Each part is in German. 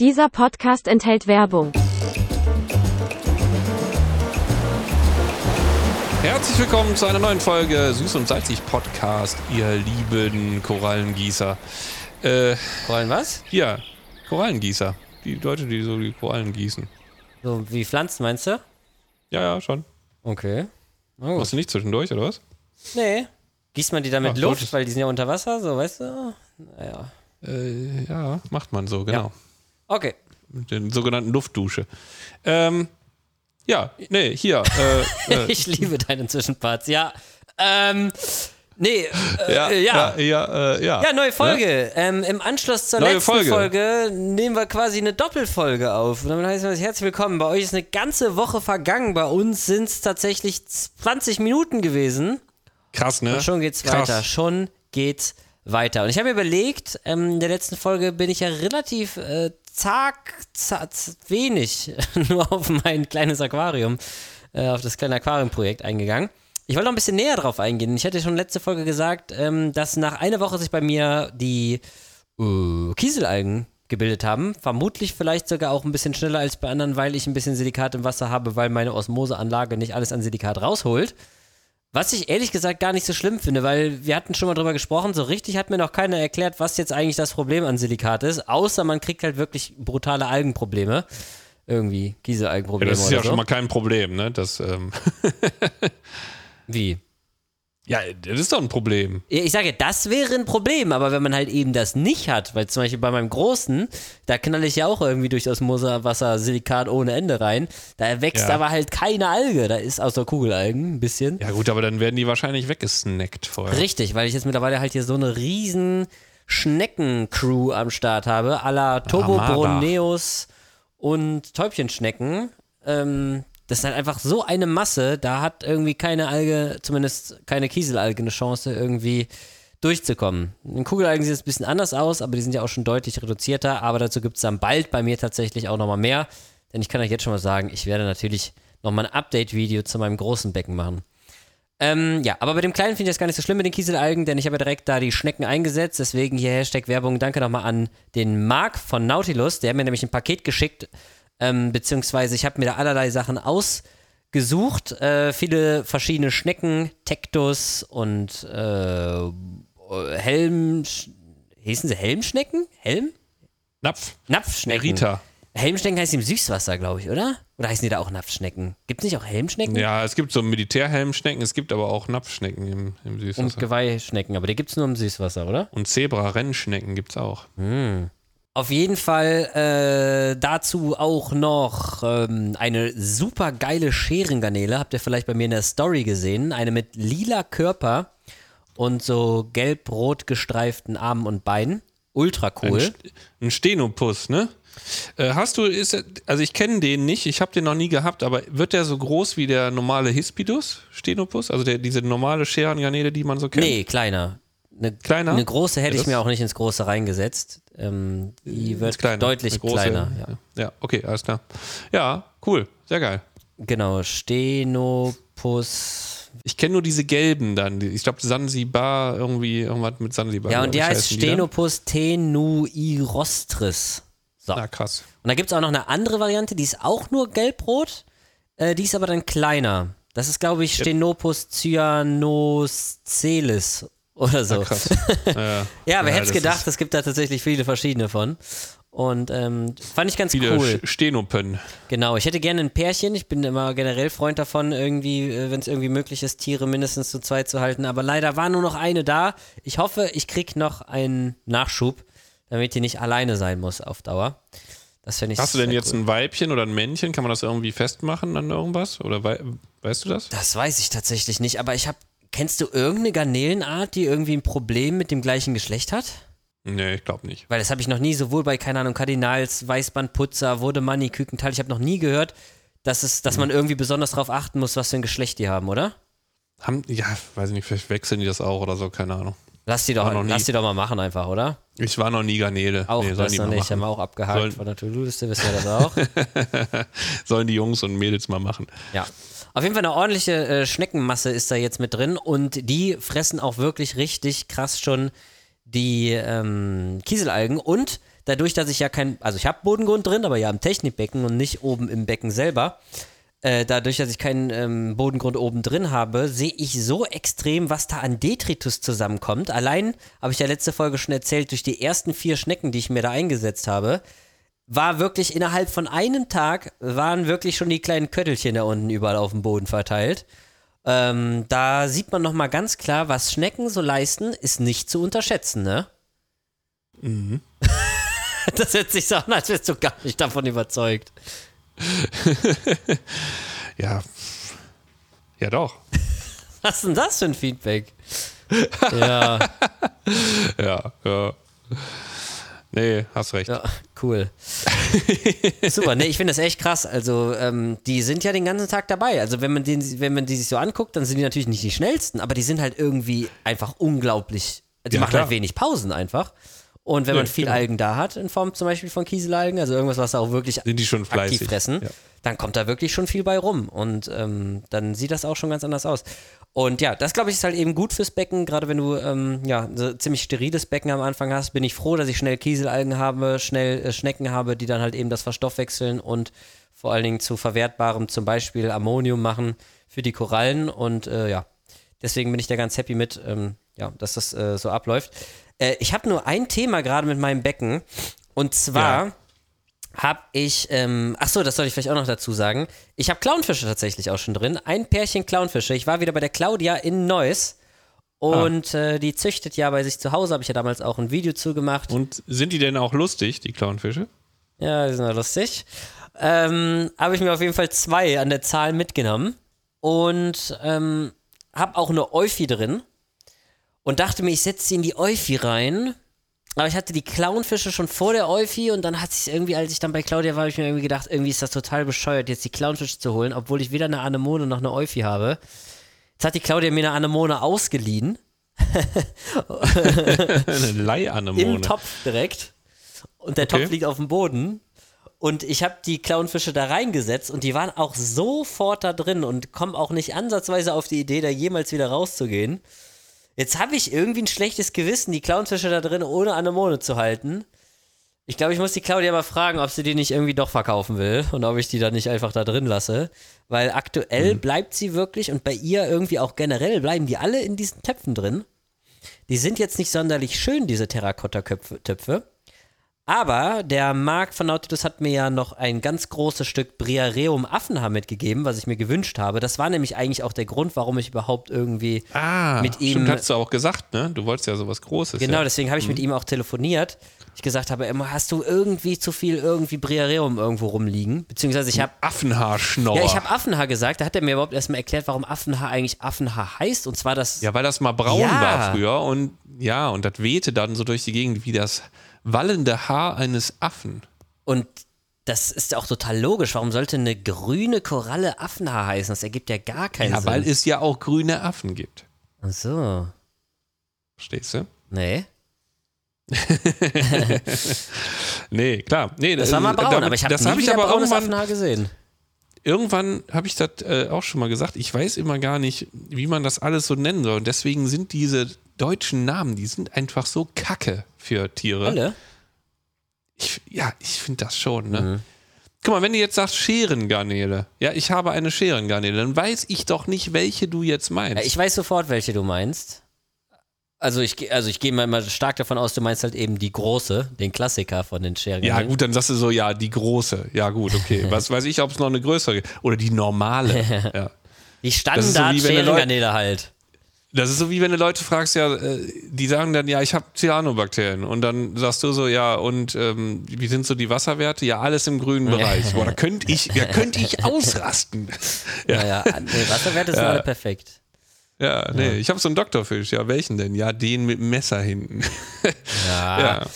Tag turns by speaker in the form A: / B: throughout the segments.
A: Dieser Podcast enthält Werbung.
B: Herzlich willkommen zu einer neuen Folge Süß und Salzig Podcast, ihr lieben Korallengießer. Äh,
C: Korallen was?
B: ja, Korallengießer. Die Leute, die so die Korallen gießen.
C: So wie Pflanzen meinst du?
B: Ja, ja, schon.
C: Okay. Na gut.
B: Machst du nicht zwischendurch, oder was?
C: Nee. Gießt man die da mit
B: Ach,
C: Luft,
B: solltest-
C: weil die sind ja unter Wasser, so weißt du? Naja.
B: Äh, ja, macht man so, genau.
C: Okay.
B: Mit der sogenannten Luftdusche. Ähm, ja, nee, hier. Äh, äh,
C: Ich liebe deine Zwischenparts. Ja. Ähm. Nee, äh,
B: ja,
C: ja.
B: ja, ja, äh, ja.
C: Ja, neue Folge. Ähm, Im Anschluss zur
B: Neue
C: letzten
B: Folge.
C: Folge. nehmen wir quasi eine Doppelfolge auf. Und damit heißt es herzlich willkommen. Bei euch ist eine ganze Woche vergangen. Bei uns sind es tatsächlich 20 Minuten gewesen.
B: Krass, ne?
C: Und schon geht's
B: Krass.
C: weiter. Schon geht's weiter. Und ich habe mir überlegt, ähm, in der letzten Folge bin ich ja relativ äh, zag, zag, wenig nur auf mein kleines Aquarium, äh, auf das kleine Aquariumprojekt eingegangen. Ich wollte noch ein bisschen näher drauf eingehen. Ich hatte schon letzte Folge gesagt, ähm, dass nach einer Woche sich bei mir die äh, Kieselalgen gebildet haben. Vermutlich vielleicht sogar auch ein bisschen schneller als bei anderen, weil ich ein bisschen Silikat im Wasser habe, weil meine Osmoseanlage nicht alles an Silikat rausholt. Was ich ehrlich gesagt gar nicht so schlimm finde, weil wir hatten schon mal drüber gesprochen, so richtig hat mir noch keiner erklärt, was jetzt eigentlich das Problem an Silikat ist, außer man kriegt halt wirklich brutale Algenprobleme. Irgendwie,
B: Ja,
C: Kieselalgenprobleme
B: das ist ja
C: so.
B: schon mal kein Problem, ne? Das, ähm,
C: Wie?
B: Ja, das ist doch ein Problem.
C: Ich sage, das wäre ein Problem, aber wenn man halt eben das nicht hat, weil zum Beispiel bei meinem Großen, da knall ich ja auch irgendwie durch Osmosewasser Silikat ohne Ende rein, da wächst
B: Ja.
C: aber halt keine Alge, da ist außer Kugelalgen ein bisschen.
B: Ja, gut, aber dann werden die wahrscheinlich weggesnackt vorher.
C: Richtig, weil ich jetzt mittlerweile halt hier so eine riesen Schnecken-Crew am Start habe, à la Turbo. Broneus und Täubchenschnecken. Ähm, das ist halt einfach so eine Masse, da hat irgendwie keine Alge, zumindest keine Kieselalge, eine Chance, irgendwie durchzukommen. In Kugelalgen sieht es ein bisschen anders aus, aber die sind ja auch schon deutlich reduzierter. Aber dazu gibt es dann bald bei mir tatsächlich auch nochmal mehr. Denn ich kann euch jetzt schon mal sagen, ich werde natürlich nochmal ein Update-Video zu meinem großen Becken machen. Ähm, ja, aber bei dem kleinen finde ich das gar nicht so schlimm mit den Kieselalgen, denn ich habe ja direkt da die Schnecken eingesetzt. Deswegen hier Hashtag Werbung. Danke nochmal an den Marc von Nautilus. Der hat mir nämlich ein Paket geschickt, ähm, beziehungsweise ich habe mir da allerlei Sachen ausgesucht. Äh, viele verschiedene Schnecken, Tektus und äh, Helm. Hießen sie Helmschnecken? Helm?
B: Napf.
C: Napfschnecken.
B: Rita.
C: Helmschnecken heißt im Süßwasser, glaube ich, oder? Oder heißen die da auch Napfschnecken? Gibt es nicht auch Helmschnecken?
B: Ja, es gibt so Militärhelmschnecken, es gibt aber auch Napfschnecken im, im
C: Und
B: Süßwasser.
C: Geweihschnecken, aber die gibt es nur im Süßwasser, oder?
B: Und Zebra-Rennschnecken gibt's auch.
C: Auf jeden Fall äh, dazu auch noch ähm, eine super geile Scherengarnele. Habt ihr vielleicht bei mir in der Story gesehen? Eine mit lila Körper und so gelb-rot gestreiften Armen und Beinen. Ultra
B: Ein,
C: cool.
B: St- ein Stenopus, ne? Äh, hast du, ist, also ich kenne den nicht, ich habe den noch nie gehabt, aber wird der so groß wie der normale Hispidus, Stenopus? Also der, diese normale Scherengarnele, die man so kennt?
C: Nee, kleiner. Eine,
B: Kleiner?
C: Eine große hätte
B: Ja,
C: ich mir auch nicht ins Große reingesetzt. Ähm, die wird
B: Kleiner,
C: deutlich kleiner. Ja.
B: ja, okay, alles klar. Ja, cool, sehr geil.
C: Genau, Stenopus.
B: Ich kenne nur diese gelben dann. Ich glaube Sansibar, irgendwie irgendwas mit Sansibar.
C: Ja, und die heißt. Stenopus tenuirostris. So.
B: Ah, krass.
C: Und da gibt es auch noch eine andere Variante, die ist auch nur gelb-rot, äh, die ist aber dann kleiner. Das ist, glaube ich, Stenopus cyanocelis oder so.
B: Ja,
C: Ja, wer
B: Ja,
C: hätte es gedacht, es gibt da tatsächlich viele verschiedene von. Und ähm, fand ich ganz
B: viele
C: cool.
B: Stenopen.
C: Genau, ich hätte gerne ein Pärchen. Ich bin immer generell Freund davon, irgendwie, wenn es irgendwie möglich ist, Tiere mindestens zu zweit zu halten. Aber leider war nur noch eine da. Ich hoffe, ich krieg noch einen Nachschub, damit die nicht alleine sein muss auf Dauer. Das finde ich
B: Hast du denn jetzt
C: cool.
B: ein Weibchen oder ein Männchen? Kann man das irgendwie festmachen an irgendwas? Oder wei weißt du das?
C: Das weiß ich tatsächlich nicht, aber ich habe. Kennst du irgendeine Garnelenart, die irgendwie ein Problem mit dem gleichen Geschlecht hat?
B: Nee, ich glaube nicht.
C: Weil das habe ich noch nie, sowohl bei, keine Ahnung, Kardinals, Weißbandputzer, Wodemanni, Kükenthal, ich habe noch nie gehört, dass, es, dass man irgendwie besonders darauf achten muss, was für ein Geschlecht die haben, oder?
B: Haben, ja, weiß ich nicht, vielleicht wechseln die das auch oder so, keine Ahnung.
C: Lass die doch, lass die doch mal machen einfach, oder?
B: Ich war noch nie Garnele.
C: Auch
B: nee, sollen
C: das
B: die
C: noch
B: mal
C: nicht, haben
B: machen.
C: wir auch abgehakt
B: Sollen-
C: von der To-Do-Liste, wissen wir das auch.
B: Sollen die Jungs und Mädels mal machen.
C: ja. Auf jeden Fall eine ordentliche äh, Schneckenmasse ist da jetzt mit drin und die fressen auch wirklich richtig krass schon die ähm, Kieselalgen und dadurch, dass ich ja kein, also ich habe Bodengrund drin, aber ja im Technikbecken und nicht oben im Becken selber. Äh, dadurch, dass ich keinen ähm, Bodengrund oben drin habe, sehe ich so extrem, was da an Detritus zusammenkommt. Allein, habe ich ja letzte Folge schon erzählt, durch die ersten vier Schnecken, die ich mir da eingesetzt habe, war wirklich innerhalb von einem Tag, waren wirklich schon die kleinen Köttelchen da unten überall auf dem Boden verteilt. Ähm, da sieht man nochmal ganz klar, was Schnecken so leisten, ist nicht zu unterschätzen, ne?
B: Mhm.
C: das hört sich so an, als wärst du gar nicht davon überzeugt.
B: Ja. Ja, doch.
C: Was ist denn das für ein Feedback? ja,
B: Ja, ja. Nee, hast recht.
C: ja, cool. Super, ne, ich finde das echt krass. Also, ähm, die sind ja den ganzen Tag dabei. Also, wenn man, den, wenn man die sich so anguckt, dann sind die natürlich nicht die schnellsten, aber die sind halt irgendwie einfach unglaublich. Die
B: Ja,
C: machen
B: klar.
C: halt wenig Pausen einfach. Und wenn
B: Ja,
C: man viel
B: genau.
C: Algen da hat, in Form zum Beispiel von Kieselalgen, also irgendwas, was auch wirklich
B: Sind die schon fleißig?
C: aktiv fressen,
B: Ja.
C: dann kommt da wirklich schon viel bei rum. Und ähm, dann sieht das auch schon ganz anders aus. Und ja, das glaube ich ist halt eben gut fürs Becken, gerade wenn du ähm, ja, so ziemlich steriles Becken am Anfang hast, bin ich froh, dass ich schnell Kieselalgen habe, schnell äh, Schnecken habe, die dann halt eben das verstoffwechseln und vor allen Dingen zu verwertbarem zum Beispiel Ammonium machen für die Korallen. Und äh, ja, deswegen bin ich da ganz happy mit, ähm, ja, dass das äh, so abläuft. Äh, ich habe nur ein Thema gerade mit meinem Becken. Und zwar
B: Ja.
C: Habe ich, ähm, ach so, das soll ich vielleicht auch noch dazu sagen. Ich habe Clownfische tatsächlich auch schon drin. Ein Pärchen Clownfische. Ich war wieder bei der Claudia in Neuss. Und äh, die züchtet ja bei sich zu Hause, habe ich ja damals auch ein Video zugemacht.
B: Und sind die denn auch lustig, die Clownfische?
C: Ja, die sind ja lustig. Ähm, habe ich mir auf jeden Fall zwei an der Zahl mitgenommen und ähm, habe auch eine Euphi drin und dachte mir, ich setze sie in die Euphi rein. Aber ich hatte die Clownfische schon vor der Euphi und dann hat sich irgendwie, als ich dann bei Claudia war, habe ich mir irgendwie gedacht, irgendwie ist das total bescheuert, jetzt die Clownfische zu holen, obwohl ich weder eine Anemone noch eine Euphi habe. Jetzt hat die Claudia mir eine Anemone ausgeliehen,
B: Eine Leihanemone.
C: im Topf direkt. Und der
B: Okay.
C: Topf liegt auf dem Boden. Und ich habe die Clownfische da reingesetzt und die waren auch sofort da drin und kommen auch nicht ansatzweise auf die Idee, da jemals wieder rauszugehen. Jetzt habe ich irgendwie ein schlechtes Gewissen, die Clownfische da drin ohne Anemone zu halten. Ich glaube, ich muss die Claudia mal fragen, ob sie die nicht irgendwie doch verkaufen will und ob ich die dann nicht einfach da drin lasse. Weil aktuell bleibt sie wirklich und bei ihr irgendwie auch generell bleiben die alle in diesen Töpfen drin. Die sind jetzt nicht sonderlich schön, diese Terrakotta-Töpfe. Aber der Marc von Nautilus hat mir ja noch ein ganz großes Stück Briareum Affenhaar mitgegeben, was ich mir gewünscht habe. Das war nämlich eigentlich auch der Grund, warum ich überhaupt irgendwie
B: Ah,
C: mit ihm-
B: stimmt, hast du auch gesagt, ne? Du wolltest ja sowas Großes.
C: Genau,
B: ja.
C: deswegen habe ich mit ihm auch telefoniert. Ich gesagt habe, immer hast du irgendwie zu viel irgendwie Briareum irgendwo rumliegen? Beziehungsweise ich habe
B: Affenhaarschnauer.
C: ja, ich habe Affenhaar gesagt. Da hat er mir überhaupt erstmal erklärt, warum Affenhaar eigentlich Affenhaar heißt. Und zwar das.
B: Ja, weil das mal braun
C: Ja.
B: war früher und ja, und das wehte dann so durch die Gegend wie das wallende Haar eines Affen.
C: Und das ist auch total logisch. Warum sollte eine grüne Koralle Affenhaar heißen? Das ergibt ja gar keinen
B: Ja,
C: Sinn.
B: weil es ja auch grüne Affen gibt.
C: Ach so.
B: Verstehst du?
C: Nee.
B: Nee, klar. Nee,
C: Das war mal braun,
B: damit-
C: aber ich habe
B: hab ich aber
C: braunes
B: irgendwann,
C: Affenhaar gesehen.
B: Irgendwann habe ich das äh, auch schon mal gesagt. Ich weiß immer gar nicht, wie man das alles so nennen soll. Und deswegen sind diese deutschen Namen, die sind einfach so kacke für Tiere.
C: Alle?
B: Ich, ja, ich finde das schon, ne?
C: Mhm.
B: Guck mal, wenn du jetzt sagst Scherengarnele, ja, ich habe eine Scherengarnele, dann weiß ich doch nicht, welche du jetzt meinst.
C: Ja, ich weiß sofort, welche du meinst. Also ich, also ich gehe mal, mal stark davon aus, du meinst halt eben die große, den Klassiker von den Scheren.
B: ja, gut, dann sagst du so, ja, die große. Ja, gut, okay. Was weiß ich, ob es noch eine größere gibt. Oder die normale. ja.
C: Die
B: so
C: standard
B: Leute-
C: Scherengarnele halt.
B: Das ist so wie wenn du Leute fragst, ja, äh, die sagen dann, ja, ich habe Cyanobakterien. Und dann sagst du so, ja, und ähm, wie sind so die Wasserwerte? Ja, alles im grünen Bereich. Boah, da könnte ich, da könnte ich ausrasten.
C: Ja, ja. Nee, Wasserwerte sind alle perfekt.
B: Ja, nee, ich habe so einen Doktorfisch. Ja, welchen denn? Ja, den mit dem Messer hinten.
C: Ja.
B: ja.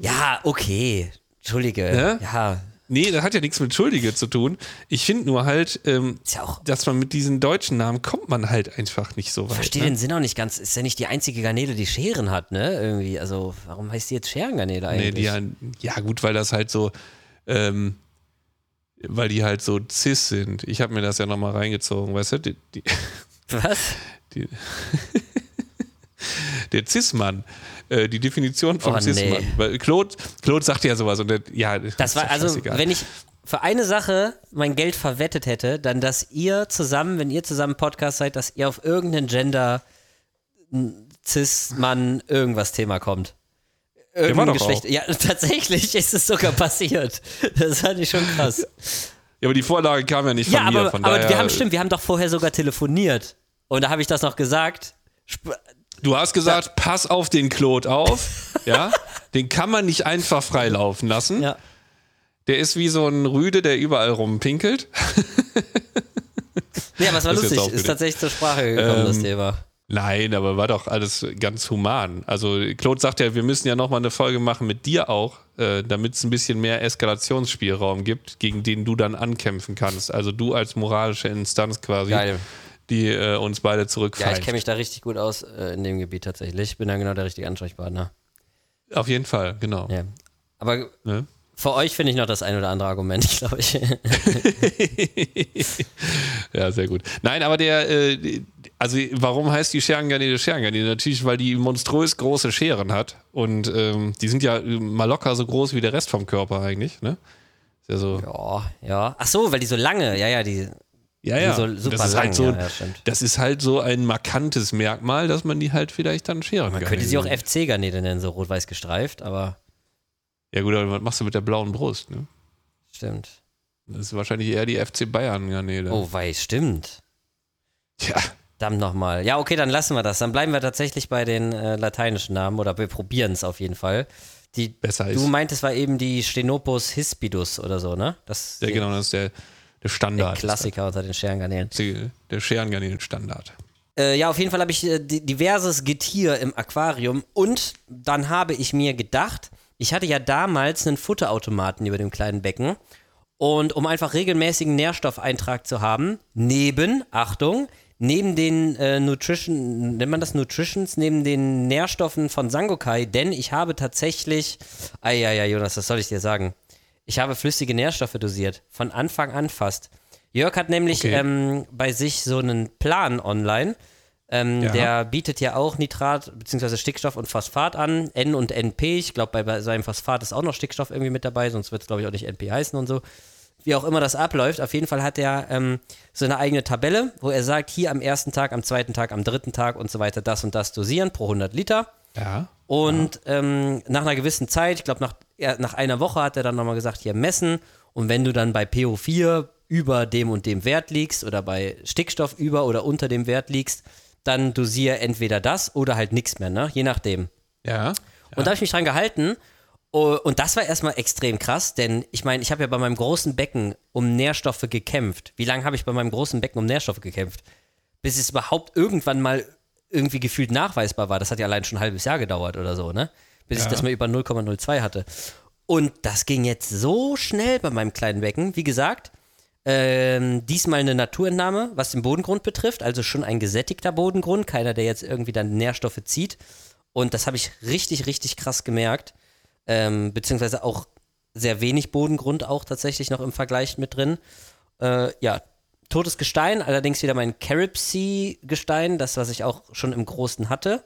C: Ja, okay. Entschuldige.
B: Ja?
C: Ja.
B: Nee, das hat ja nichts mit Schuldige zu tun. Ich finde nur halt, ähm,
C: ja
B: dass man mit diesen deutschen Namen kommt man halt einfach nicht so weit.
C: Verstehe
B: ne?
C: den Sinn auch nicht ganz. Ist ja nicht die einzige Garnele, die Scheren hat, ne? Irgendwie. Also, warum heißt die jetzt Scherengarnele
B: Nee,
C: eigentlich?
B: die, ja, ja, gut, weil das halt so, ähm, weil die halt so cis sind. Ich habe mir das ja nochmal reingezogen, weißt du? Die, die,
C: Was?
B: die, der Cis-Mann, äh, die Definition vom
C: Oh, nee.
B: Cis-Mann. Weil Claude, Claude sagt ja sowas und der, ja,
C: Das war also,
B: scheißegal.
C: wenn ich für eine Sache mein Geld verwettet hätte, dann, dass ihr zusammen, wenn ihr zusammen Podcast seid, dass ihr auf irgendeinen Gender, Cis-Mann, irgendwas Thema kommt. Irgendein Geschlecht.
B: auch.
C: Ja, tatsächlich ist es sogar passiert. Das fand ich schon krass.
B: Ja, aber die Vorlage kam ja nicht von
C: Ja,
B: mir.
C: aber, aber wir haben, stimmt, wir haben doch vorher sogar telefoniert. Und da habe ich das noch gesagt. Sp
B: Du hast gesagt, pass auf den Claude auf. ja, den kann man nicht einfach freilaufen lassen.
C: Ja.
B: Der ist wie so ein Rüde, der überall rumpinkelt.
C: Ja, aber es war
B: Das
C: lustig. Ist tatsächlich zur Sprache gekommen, das
B: Ähm,
C: Thema.
B: Nein, aber war doch alles ganz human. Also Claude sagt ja, wir müssen ja nochmal eine Folge machen mit dir auch, äh, damit es ein bisschen mehr Eskalationsspielraum gibt, gegen den du dann ankämpfen kannst. Also du als moralische Instanz quasi,
C: Geil.
B: die äh, uns beide
C: Ja,
B: zurückpfeift.
C: ich kenne mich da richtig gut aus äh, in dem Gebiet tatsächlich. Ich bin da genau der richtige Ansprechpartner.
B: Auf jeden Fall, genau.
C: Ja. Aber
B: Ne?
C: für euch finde ich noch das ein oder andere Argument, glaube ich.
B: Ja, sehr gut. Nein, aber der, äh, also warum heißt die Scherengarnele Scherengarnele? Natürlich, weil die monströs große Scheren hat und ähm, die sind ja mal locker so groß wie der Rest vom Körper eigentlich, ne? Ist ja so.
C: ja, ja. Ach so, weil die so lange, ja, ja, die.
B: Ja, ja.
C: so super
B: das ist
C: lang,
B: halt so,
C: ja, ja,
B: das ist halt so ein markantes Merkmal, dass man die halt vielleicht dann scheren
C: Man
B: kann.
C: könnte sie auch FC-Garnele nennen, so rot-weiß gestreift, aber
B: Ja gut, aber was machst du mit der blauen Brust? Ne?
C: stimmt.
B: Das ist wahrscheinlich eher die FC Bayern Garnele.
C: Oh, weiß, stimmt.
B: Ja,
C: Verdammt nochmal. Ja, okay, dann lassen wir das. Dann bleiben wir tatsächlich bei den äh, lateinischen Namen oder wir probieren es auf jeden Fall. Die,
B: besser ist.
C: du meintest, war eben die Stenopus hispidus oder so, ne? Das
B: ja, genau, das ist der, der
C: der
B: Standard.
C: Klassiker unter den Scherengarnelen.
B: Der Scherengarnelen-Standard.
C: Äh, ja, auf jeden Fall habe ich äh, di- diverses Getier im Aquarium und dann habe ich mir gedacht, ich hatte ja damals einen Futterautomaten über dem kleinen Becken und um einfach regelmäßigen Nährstoffeintrag zu haben, neben, Achtung, neben den äh, Nutrition, nennt man das Nutritions, neben den Nährstoffen von Sangokai, denn ich habe tatsächlich, ah ja, ja, Jonas, was soll ich dir sagen? Ich habe flüssige Nährstoffe dosiert, von Anfang an fast. Jörg hat nämlich
B: Okay.
C: ähm, bei sich so einen Plan online. Ähm,
B: Ja.
C: Der bietet ja auch Nitrat bzw. Stickstoff und Phosphat an, N und NP. Ich glaube, bei, bei seinem Phosphat ist auch noch Stickstoff irgendwie mit dabei, sonst wird es, glaube ich, auch nicht NP heißen und so. Wie auch immer das abläuft, auf jeden Fall hat er ähm, so eine eigene Tabelle, wo er sagt, hier am ersten Tag, am zweiten Tag, am dritten Tag und so weiter das und das dosieren pro 100 Liter.
B: Ja.
C: Und ähm, nach einer gewissen Zeit, ich glaube nach, nach einer Woche hat er dann nochmal gesagt, hier messen. Und wenn du dann bei PO4 über dem und dem Wert liegst oder bei Stickstoff über oder unter dem Wert liegst, dann dosier entweder das oder halt nichts mehr, ne? Je nachdem.
B: Ja.
C: Und da habe ich mich dran gehalten. Und das war erstmal extrem krass, denn ich meine, ich habe ja bei meinem großen Becken um Nährstoffe gekämpft. Wie lange habe ich bei meinem großen Becken um Nährstoffe gekämpft? Bis es überhaupt irgendwann mal irgendwie gefühlt nachweisbar war. Das hat ja allein schon ein halbes Jahr gedauert oder so, ne? Bis ich
B: Ja.
C: das mal über 0,02 hatte. Und das ging jetzt so schnell bei meinem kleinen Becken. Wie gesagt, ähm, diesmal eine Naturentnahme, was den Bodengrund betrifft, also schon ein gesättigter Bodengrund, keiner, der jetzt irgendwie dann Nährstoffe zieht. Und das habe ich richtig, richtig krass gemerkt. Ähm, beziehungsweise auch sehr wenig Bodengrund auch tatsächlich noch im Vergleich mit drin. Äh, ja, totes Gestein, allerdings wieder mein Carib Sea Gestein, das, was ich auch schon im Großen hatte.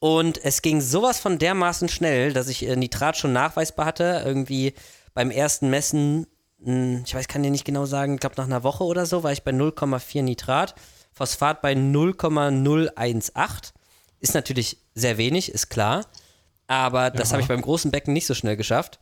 C: Und es ging sowas von dermaßen schnell, dass ich äh, Nitrat schon nachweisbar hatte. Irgendwie beim ersten Messen, mh, ich weiß, kann dir nicht genau sagen, ich glaube nach einer Woche oder so, war ich bei 0,4 Nitrat. Phosphat bei 0,018. Ist natürlich sehr wenig, ist klar. Aber das
B: Ja.
C: habe ich beim großen Becken nicht so schnell geschafft.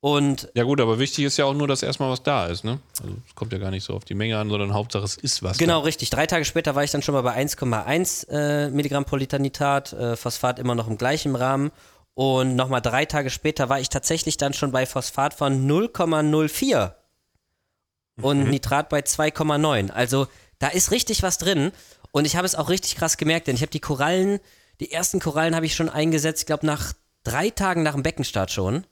C: Und
B: Ja gut, aber wichtig ist ja auch nur, dass erstmal was da ist, ne? Also es kommt ja gar nicht so auf die Menge an, sondern Hauptsache es ist was.
C: Genau, richtig. Drei Tage später war ich dann schon mal bei 1,1 äh, Milligramm Nitrat, äh, Phosphat immer noch im gleichen Rahmen. Und nochmal drei Tage später war ich tatsächlich dann schon bei Phosphat von 0,04 und Nitrat bei 2,9. Also da ist richtig was drin. Und ich habe es auch richtig krass gemerkt, denn ich habe die Korallen, die ersten Korallen habe ich schon eingesetzt, ich glaube nach drei Tagen nach dem Beckenstart schon.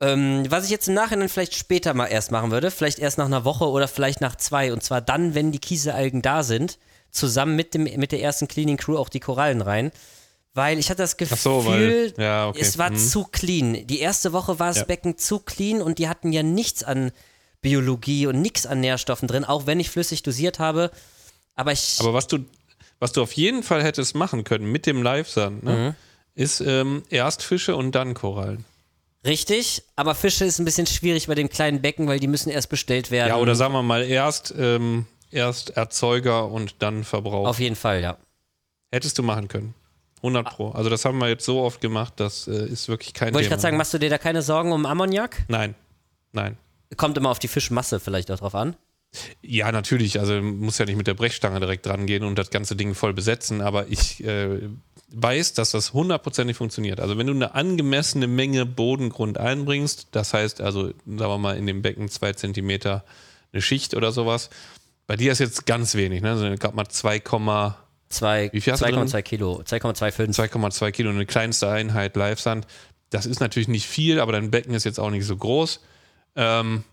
C: Ähm, was ich jetzt im Nachhinein vielleicht später mal erst machen würde, vielleicht erst nach einer Woche oder vielleicht nach zwei. Und zwar dann, wenn die Kieselalgen da sind, zusammen mit, dem, mit der ersten Cleaning Crew auch die Korallen rein. Weil ich hatte das Gefühl,
B: so, weil- ja, okay.
C: es war
B: Mhm.
C: zu clean. Die erste Woche war das
B: Ja.
C: Becken zu clean und die hatten ja nichts an Biologie und nichts an Nährstoffen drin, auch wenn ich flüssig dosiert habe. Aber ich.
B: Aber was du, was du auf jeden Fall hättest machen können mit dem Live-Sand, ne, ist ähm, erst Fische und dann Korallen.
C: Richtig, aber Fische ist ein bisschen schwierig bei dem kleinen Becken, weil die müssen erst bestellt werden.
B: Ja, oder sagen wir mal erst, ähm, erst Erzeuger und dann Verbrauch.
C: Auf jeden Fall, ja.
B: Hättest du machen können. 100 Pro. Also das haben wir jetzt so oft gemacht, das äh, ist wirklich kein
C: Wollte ich
B: Thema.
C: gerade sagen, machst du dir da keine Sorgen um Ammoniak?
B: Nein, nein.
C: Kommt immer auf die Fischmasse vielleicht auch drauf an.
B: Ja, natürlich. Also muss ja nicht mit der Brechstange direkt dran gehen und das ganze Ding voll besetzen, aber ich äh, weiß, dass das hundertprozentig funktioniert. Also wenn du eine angemessene Menge Bodengrund einbringst, das heißt also, sagen wir mal, in dem Becken zwei Zentimeter eine Schicht oder sowas, bei dir ist jetzt ganz wenig, ne? Also gerade mal 2,
C: Zwei-
B: Wie viel hast du drin?
C: 2,2 Kilo, 2,25.
B: 2,2 Kilo, eine kleinste Einheit Live-Sand. Das ist natürlich nicht viel, aber dein Becken ist jetzt auch nicht so groß. Ähm,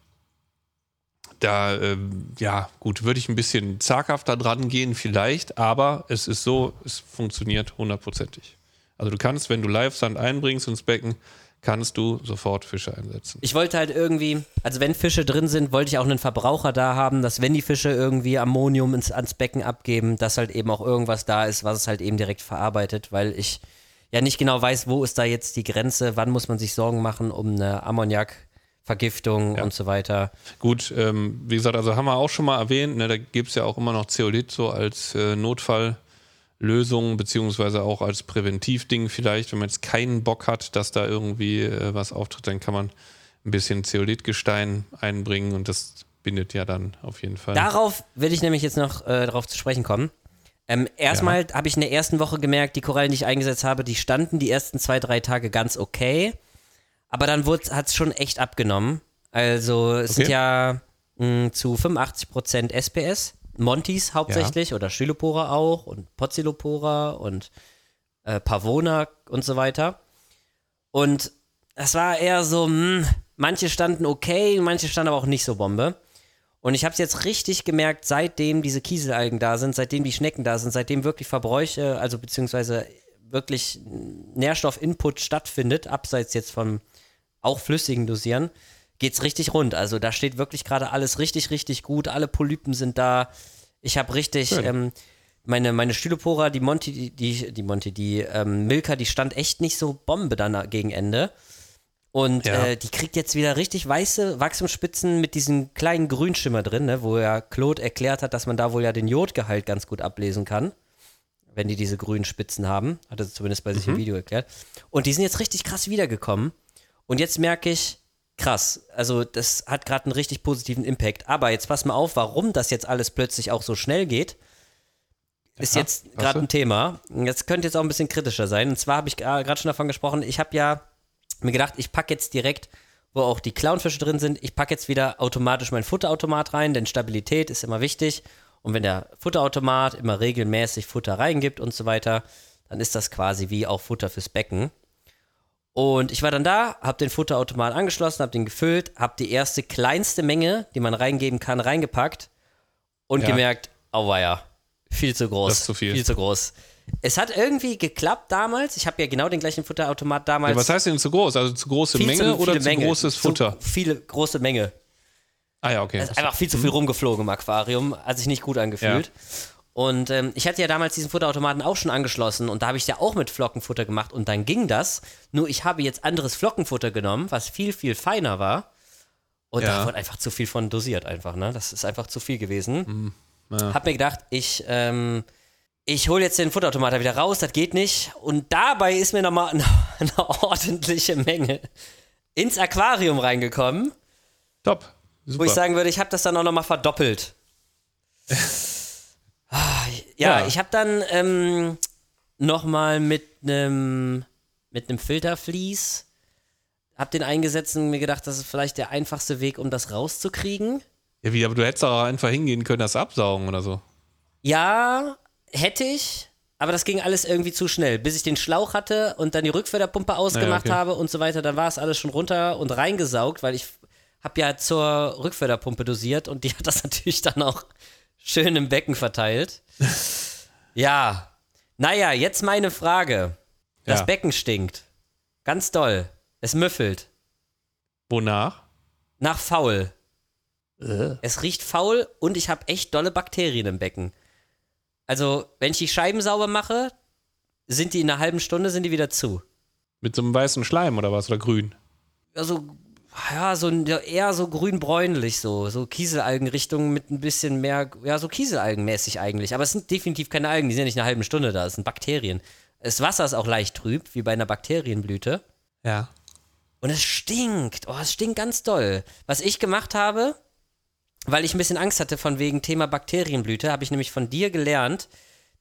B: da, ähm, ja, gut, würde ich ein bisschen zaghafter dran gehen, vielleicht, aber es ist so, es funktioniert hundertprozentig. Also du kannst, wenn du Live-Sand einbringst ins Becken, kannst du sofort Fische einsetzen.
C: Ich wollte halt irgendwie, also wenn Fische drin sind, wollte ich auch einen Verbraucher da haben, dass wenn die Fische irgendwie Ammonium ins, ans Becken abgeben, dass halt eben auch irgendwas da ist, was es halt eben direkt verarbeitet, weil ich ja nicht genau weiß, wo ist da jetzt die Grenze, wann muss man sich Sorgen machen um eine Ammoniakvergiftung
B: Ja.
C: und so weiter.
B: Gut, ähm, wie gesagt, also haben wir auch schon mal erwähnt, ne, da gibt es ja auch immer noch Zeolit so als äh, Notfalllösung, beziehungsweise auch als Präventivding vielleicht. Wenn man jetzt keinen Bock hat, dass da irgendwie äh, was auftritt, dann kann man ein bisschen Zeolitgestein einbringen und das bindet ja dann auf jeden Fall.
C: Darauf will ich nämlich jetzt noch äh, darauf zu sprechen kommen. Ähm, erstmal habe ich in der ersten Woche gemerkt, die Korallen, die ich eingesetzt habe, die standen die ersten zwei, drei Tage ganz okay. Aber dann hat es schon echt abgenommen. Also es sind
B: Okay.
C: ja mh, zu 85% SPS. Montis hauptsächlich oder Stylopora auch und Pozzilopora und äh, Pavona und so weiter. Und das war eher so, mh, manche standen okay, manche standen aber auch nicht so Bombe. Und ich habe es jetzt richtig gemerkt, seitdem diese Kieselalgen da sind, seitdem die Schnecken da sind, seitdem wirklich Verbräuche, also beziehungsweise wirklich Nährstoffinput stattfindet, abseits jetzt vom auch flüssigen Dosieren, geht's richtig rund. Also da steht wirklich gerade alles richtig, richtig gut. Alle Polypen sind da. Ich habe richtig ähm, meine, meine Stylopora, die Monty, die, die, die Monty, die ähm, Milka, die stand echt nicht so Bombe dann gegen Ende. Und
B: Ja.
C: äh, die kriegt jetzt wieder richtig weiße Wachstumsspitzen mit diesem kleinen Grünschimmer drin, ne, wo ja Claude erklärt hat, dass man da wohl ja den Jodgehalt ganz gut ablesen kann, wenn die diese grünen Spitzen haben. Hat er zumindest bei sich im Video erklärt. Und die sind jetzt richtig krass wiedergekommen. Und jetzt merke ich, krass, also das hat gerade einen richtig positiven Impact. Aber jetzt pass mal auf, warum das jetzt alles plötzlich auch so schnell geht, ist
B: Ja,
C: jetzt gerade ein Thema. Jetzt könnte jetzt auch ein bisschen kritischer sein. Und zwar habe ich gerade schon davon gesprochen, ich habe ja mir gedacht, ich packe jetzt direkt, wo auch die Clownfische drin sind, ich packe jetzt wieder automatisch mein Futterautomat rein, denn Stabilität ist immer wichtig. Und wenn der Futterautomat immer regelmäßig Futter reingibt und so weiter, dann ist das quasi wie auch Futter fürs Becken. Und ich war dann da, habe den Futterautomat angeschlossen, habe den gefüllt, habe die erste kleinste Menge, die man reingeben kann, reingepackt und
B: Ja.
C: gemerkt, auweia, viel zu groß.
B: Das ist zu viel.
C: Viel zu groß. Es hat irgendwie geklappt damals. Ich habe ja genau den gleichen Futterautomat damals.
B: Ja, was heißt denn zu groß? Also zu große
C: Viel
B: Menge
C: zu
B: oder zu
C: Menge.
B: großes
C: Zu
B: Futter?
C: viele große Menge.
B: Ah ja, okay.
C: Es ist einfach viel zu viel rumgeflogen im Aquarium, hat sich nicht gut angefühlt. Und ähm, ich hatte ja damals diesen Futterautomaten auch schon angeschlossen und da habe ich ja auch mit Flockenfutter gemacht und dann ging das. Nur ich habe jetzt anderes Flockenfutter genommen, was viel, viel feiner war. Und
B: Ja.
C: da wurde einfach zu viel von dosiert einfach, ne? Das ist einfach zu viel gewesen.
B: Mhm. ja.
C: Hab mir gedacht, ich, ähm, ich hole jetzt den Futterautomater wieder raus, das geht nicht. Und dabei ist mir nochmal eine, eine ordentliche Menge ins Aquarium reingekommen
B: Top. Super.
C: wo ich sagen würde, ich habe das dann auch nochmal verdoppelt. Ja,
B: Ja.
C: ich habe dann ähm, nochmal mit einem mit einem Filtervlies, habe den eingesetzt und mir gedacht, das ist vielleicht der einfachste Weg, um das rauszukriegen.
B: ja, wie, aber du hättest auch einfach hingehen können, das absaugen oder so.
C: Ja, hätte ich, aber das ging alles irgendwie zu schnell. Bis ich den Schlauch hatte und dann die Rückförderpumpe ausgemacht
B: okay.
C: habe und so weiter, dann war es alles schon runter und reingesaugt, weil ich habe ja zur Rückförderpumpe dosiert und die hat das natürlich dann auch schön im Becken verteilt. ja, naja, jetzt meine Frage. Das
B: Ja.
C: Becken stinkt. Ganz doll. Es müffelt.
B: Wonach?
C: Nach faul.
B: Äh.
C: Es riecht faul und ich habe echt dolle Bakterien im Becken. Also, wenn ich die Scheiben sauber mache, sind die in einer halben Stunde, sind die wieder zu.
B: Mit so einem weißen Schleim oder was? Oder grün?
C: Also, ja, so eher so grün-bräunlich, so, so Kieselalgenrichtung mit ein bisschen mehr, ja, so Kieselalgenmäßig eigentlich. Aber es sind definitiv keine Algen, die sind ja nicht eine halbe Stunde da, es sind Bakterien. Das Wasser ist auch leicht trüb, wie bei einer Bakterienblüte.
B: Ja.
C: Und es stinkt. Oh, es stinkt ganz doll. Was ich gemacht habe, weil ich ein bisschen Angst hatte von wegen Thema Bakterienblüte, habe ich nämlich von dir gelernt,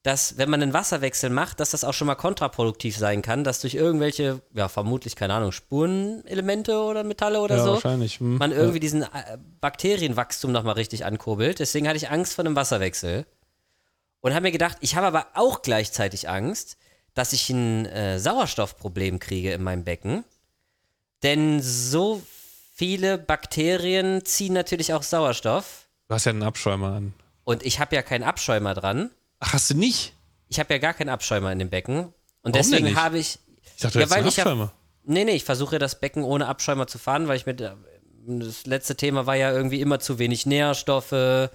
C: dass wenn man einen Wasserwechsel macht, dass das auch schon mal kontraproduktiv sein kann, dass durch irgendwelche, ja, vermutlich, keine Ahnung, Spurenelemente oder Metalle oder
B: Ja,
C: so,
B: wahrscheinlich. Hm.
C: man irgendwie diesen äh, Bakterienwachstum nochmal richtig ankurbelt. Deswegen hatte ich Angst vor einem Wasserwechsel. Und habe mir gedacht, ich habe aber auch gleichzeitig Angst, dass ich ein äh, Sauerstoffproblem kriege in meinem Becken. Denn so viele Bakterien ziehen natürlich auch Sauerstoff.
B: Du hast ja einen Abschäumer an.
C: Und ich habe ja keinen Abschäumer dran.
B: Ach, hast du nicht?
C: Ich habe ja gar keinen Abschäumer in dem Becken. Und
B: Warum
C: deswegen habe ich.
B: Ich dachte, du
C: Ja,
B: hättest einen
C: weil ich ja-
B: Abschäumer.
C: Nee, nee, ich versuche das Becken ohne Abschäumer zu fahren, weil ich mit. Das letzte Thema war ja irgendwie immer zu wenig Nährstoffe.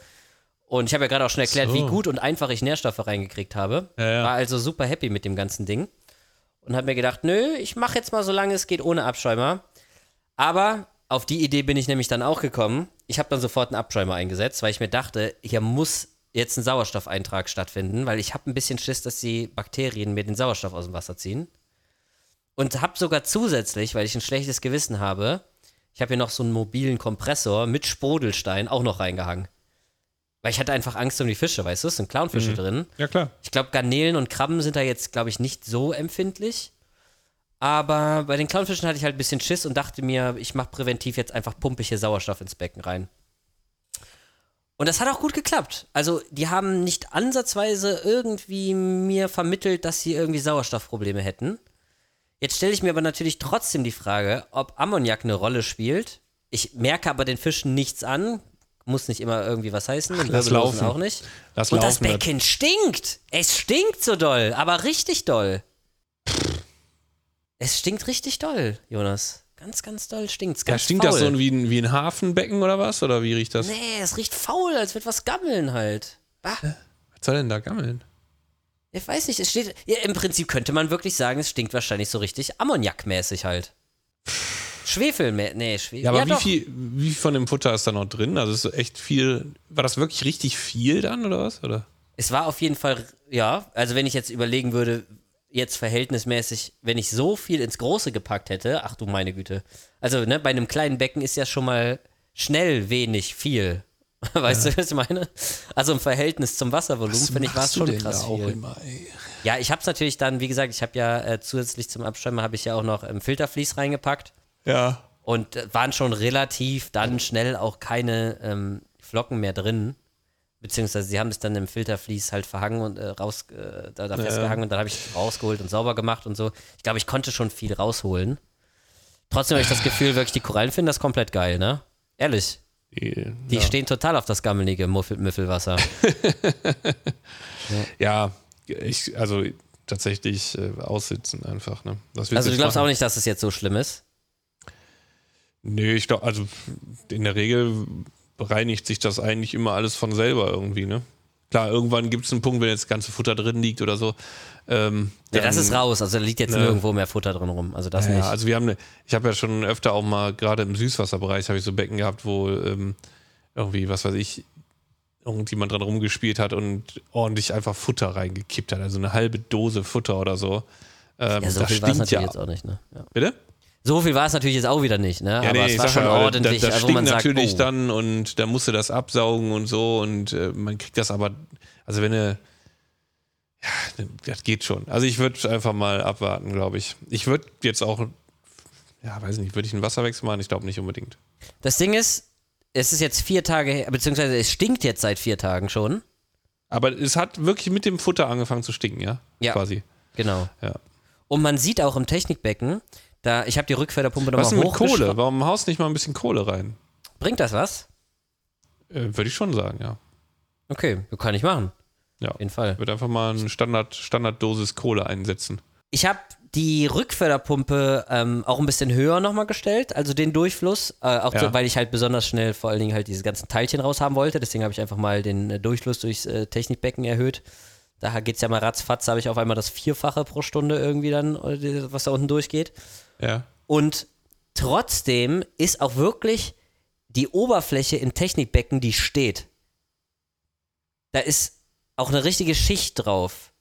C: Und ich habe ja gerade auch schon erklärt,
B: So.
C: wie gut und einfach ich Nährstoffe reingekriegt habe.
B: Ja, ja.
C: War also super happy mit dem ganzen Ding. Und habe mir gedacht, nö, ich mache jetzt mal, solange es geht, ohne Abschäumer. Aber auf die Idee bin ich nämlich dann auch gekommen. Ich habe dann sofort einen Abschäumer eingesetzt, weil ich mir dachte, hier muss jetzt ein Sauerstoffeintrag stattfinden, weil ich habe ein bisschen Schiss, dass die Bakterien mir den Sauerstoff aus dem Wasser ziehen. Und habe sogar zusätzlich, weil ich ein schlechtes Gewissen habe, ich habe hier noch so einen mobilen Kompressor mit Sprudelstein auch noch reingehangen. Weil ich hatte einfach Angst um die Fische, weißt du? Es sind Clownfische drin.
B: Ja, klar.
C: Ich glaube, Garnelen und Krabben sind da jetzt, glaube ich, nicht so empfindlich. Aber bei den Clownfischen hatte ich halt ein bisschen Schiss und dachte mir, ich mache präventiv jetzt einfach pumpe ich hier Sauerstoff ins Becken rein. Und das hat auch gut geklappt. Also, die haben nicht ansatzweise irgendwie mir vermittelt, dass sie irgendwie Sauerstoffprobleme hätten. Jetzt stelle ich mir aber natürlich trotzdem die Frage, ob Ammoniak eine Rolle spielt. Ich merke aber den Fischen nichts an. Muss nicht immer irgendwie was heißen. und
B: lass laufen.
C: auch nicht.
B: Lass
C: Und das
B: laufen.
C: Becken stinkt. Es stinkt so doll, aber richtig doll. Es stinkt richtig doll, Jonas. Ganz, ganz doll stinkt's.
B: Ja,
C: Ganz
B: stinkt
C: faul.
B: das so wie ein, wie ein Hafenbecken oder was? Oder wie riecht das?
C: Nee, es riecht faul, als wird was gammeln halt. Bah.
B: Was soll denn da gammeln?
C: Ich weiß nicht, es steht. Ja, Im Prinzip könnte man wirklich sagen, es stinkt wahrscheinlich so richtig ammoniakmäßig halt. Schwefel, nee, Schwefel.
B: Ja, aber wie
C: doch.
B: viel, wie von dem Futter ist da noch drin? Also ist echt viel. War das wirklich richtig viel dann oder was? Oder?
C: Es war auf jeden Fall, ja, also wenn ich jetzt überlegen würde, jetzt verhältnismäßig, wenn ich so viel ins Große gepackt hätte, ach du meine Güte. Also, ne, bei einem kleinen Becken ist ja schon mal schnell wenig viel. Weißt du, was ich meine? Also im Verhältnis zum Wasservolumen, finde ich, war es schon krass viel.
B: immer?
C: Ja, ich habe es natürlich dann, wie gesagt, ich habe ja äh, zusätzlich zum Abschäumer habe ich ja auch noch ähm, Filtervlies reingepackt
B: Ja.
C: und äh, waren schon relativ dann schnell auch keine ähm, Flocken mehr drin. Beziehungsweise sie haben es dann im Filtervlies halt verhangen und äh, raus, äh, da, da festgehangen und dann habe ich es rausgeholt und sauber gemacht und so. Ich glaube, ich konnte schon viel rausholen. Trotzdem habe ich das Gefühl, wirklich die Korallen finden das komplett geil, ne? Ehrlich.
B: Die,
C: Die
B: ja.
C: stehen total auf das gammelige Muffel Müffelwasser.
B: ja, ich, also tatsächlich äh, aussitzen einfach, ne?
C: Also du glaubst
B: machen?
C: auch nicht, dass es jetzt so schlimm ist?
B: Nee, ich glaube, also in der Regel bereinigt sich das eigentlich immer alles von selber irgendwie, ne? Klar, irgendwann gibt es einen Punkt, wenn jetzt das ganze Futter drin liegt oder so. Ähm,
C: Ja, das ist raus. Also da liegt jetzt
B: Ne.
C: nirgendwo mehr Futter drin rum. Also das
B: Ja,
C: nicht.
B: also wir haben eine, ich habe ja schon öfter auch mal, gerade im Süßwasserbereich, habe ich so Becken gehabt, wo ähm, irgendwie, was weiß ich, irgendjemand dran rumgespielt hat und ordentlich einfach Futter reingekippt hat, also eine halbe Dose Futter oder so. Ähm,
C: ja, so
B: das
C: viel
B: stinkt
C: natürlich
B: ja.
C: jetzt auch nicht, ne? Ja.
B: Bitte?
C: So viel war es natürlich jetzt auch wieder nicht, ne?
B: Ja,
C: Aber
B: nee,
C: es war schon
B: ja,
C: ordentlich,
B: Da, das
C: also man sagt,
B: natürlich
C: oh,
B: dann und da musst du das absaugen und so und äh, man kriegt das aber, also wenn du, ja, das geht schon. Also ich würde einfach mal abwarten, glaube ich. Ich würde jetzt auch, ja, weiß nicht, würde ich einen Wasserwechsel machen? Ich glaube nicht unbedingt.
C: Das Ding ist, es ist jetzt vier Tage her, beziehungsweise es stinkt jetzt seit vier Tagen schon.
B: Aber es hat wirklich mit dem Futter angefangen zu stinken, ja?
C: Ja.
B: Quasi.
C: Genau.
B: Ja.
C: Und man sieht auch im Technikbecken, da, ich habe die Rückförderpumpe nochmal
B: mit Kohle? Warum haust nicht mal ein bisschen Kohle rein?
C: Bringt das was?
B: Äh, würde ich schon sagen, ja.
C: Okay, kann ich machen.
B: Ja.
C: Auf jeden Fall.
B: Ich würde einfach mal eine Standard, Standarddosis Kohle einsetzen.
C: Ich habe die Rückförderpumpe ähm, auch ein bisschen höher nochmal gestellt, also den Durchfluss, äh, auch
B: Ja.
C: so, weil ich halt besonders schnell vor allen Dingen halt diese ganzen Teilchen raushaben wollte. Deswegen habe ich einfach mal den äh, Durchfluss durchs äh, Technikbecken erhöht, Da geht es ja mal ratzfatz, habe ich auf einmal das Vierfache pro Stunde irgendwie dann, was da unten durchgeht.
B: Ja.
C: Und trotzdem ist auch wirklich die Oberfläche im Technikbecken, die steht. Da ist auch eine richtige Schicht drauf.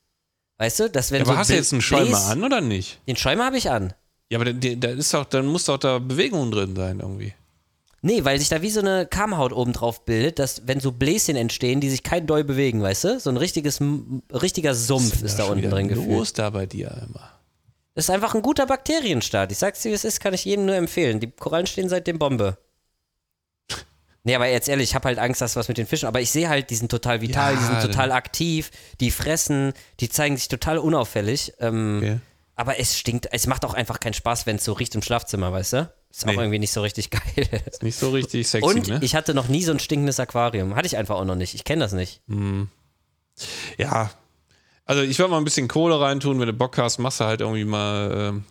C: Weißt du, dass wenn
B: Ja, aber
C: so
B: hast du jetzt einen Schäumer an oder nicht?
C: Den Schäumer habe ich an.
B: Ja, aber da, da ist doch, dann muss doch da Bewegung drin sein irgendwie.
C: Nee, weil sich da wie so eine Kammhaut oben drauf bildet, dass wenn so Bläschen entstehen, die sich kein doll bewegen, weißt du? So ein richtiges, richtiger Sumpf ist da
B: schon
C: unten drin gefühlt.
B: los da bei dir immer.
C: Das ist einfach ein guter Bakterienstart. Ich sag's dir, wie es ist, kann ich jedem nur empfehlen. Die Korallen stehen seitdem Bombe. Nee, aber jetzt ehrlich, ich habe halt Angst, dass was mit den Fischen. Aber ich sehe halt, die sind total vital, die
B: Ja,
C: sind total aktiv, die fressen, die zeigen sich total unauffällig. Ähm,
B: Okay.
C: Aber es stinkt, es macht auch einfach keinen Spaß, wenn es so riecht im Schlafzimmer, weißt du? Ist
B: Nee.
C: auch irgendwie nicht so richtig geil.
B: Ist nicht so richtig sexy,
C: Und
B: ne?
C: ich hatte noch nie so ein stinkendes Aquarium. Hatte ich einfach auch noch nicht. Ich kenne das nicht.
B: Ja. Also ich würde mal ein bisschen Kohle reintun, wenn du Bock hast, machst du halt irgendwie mal,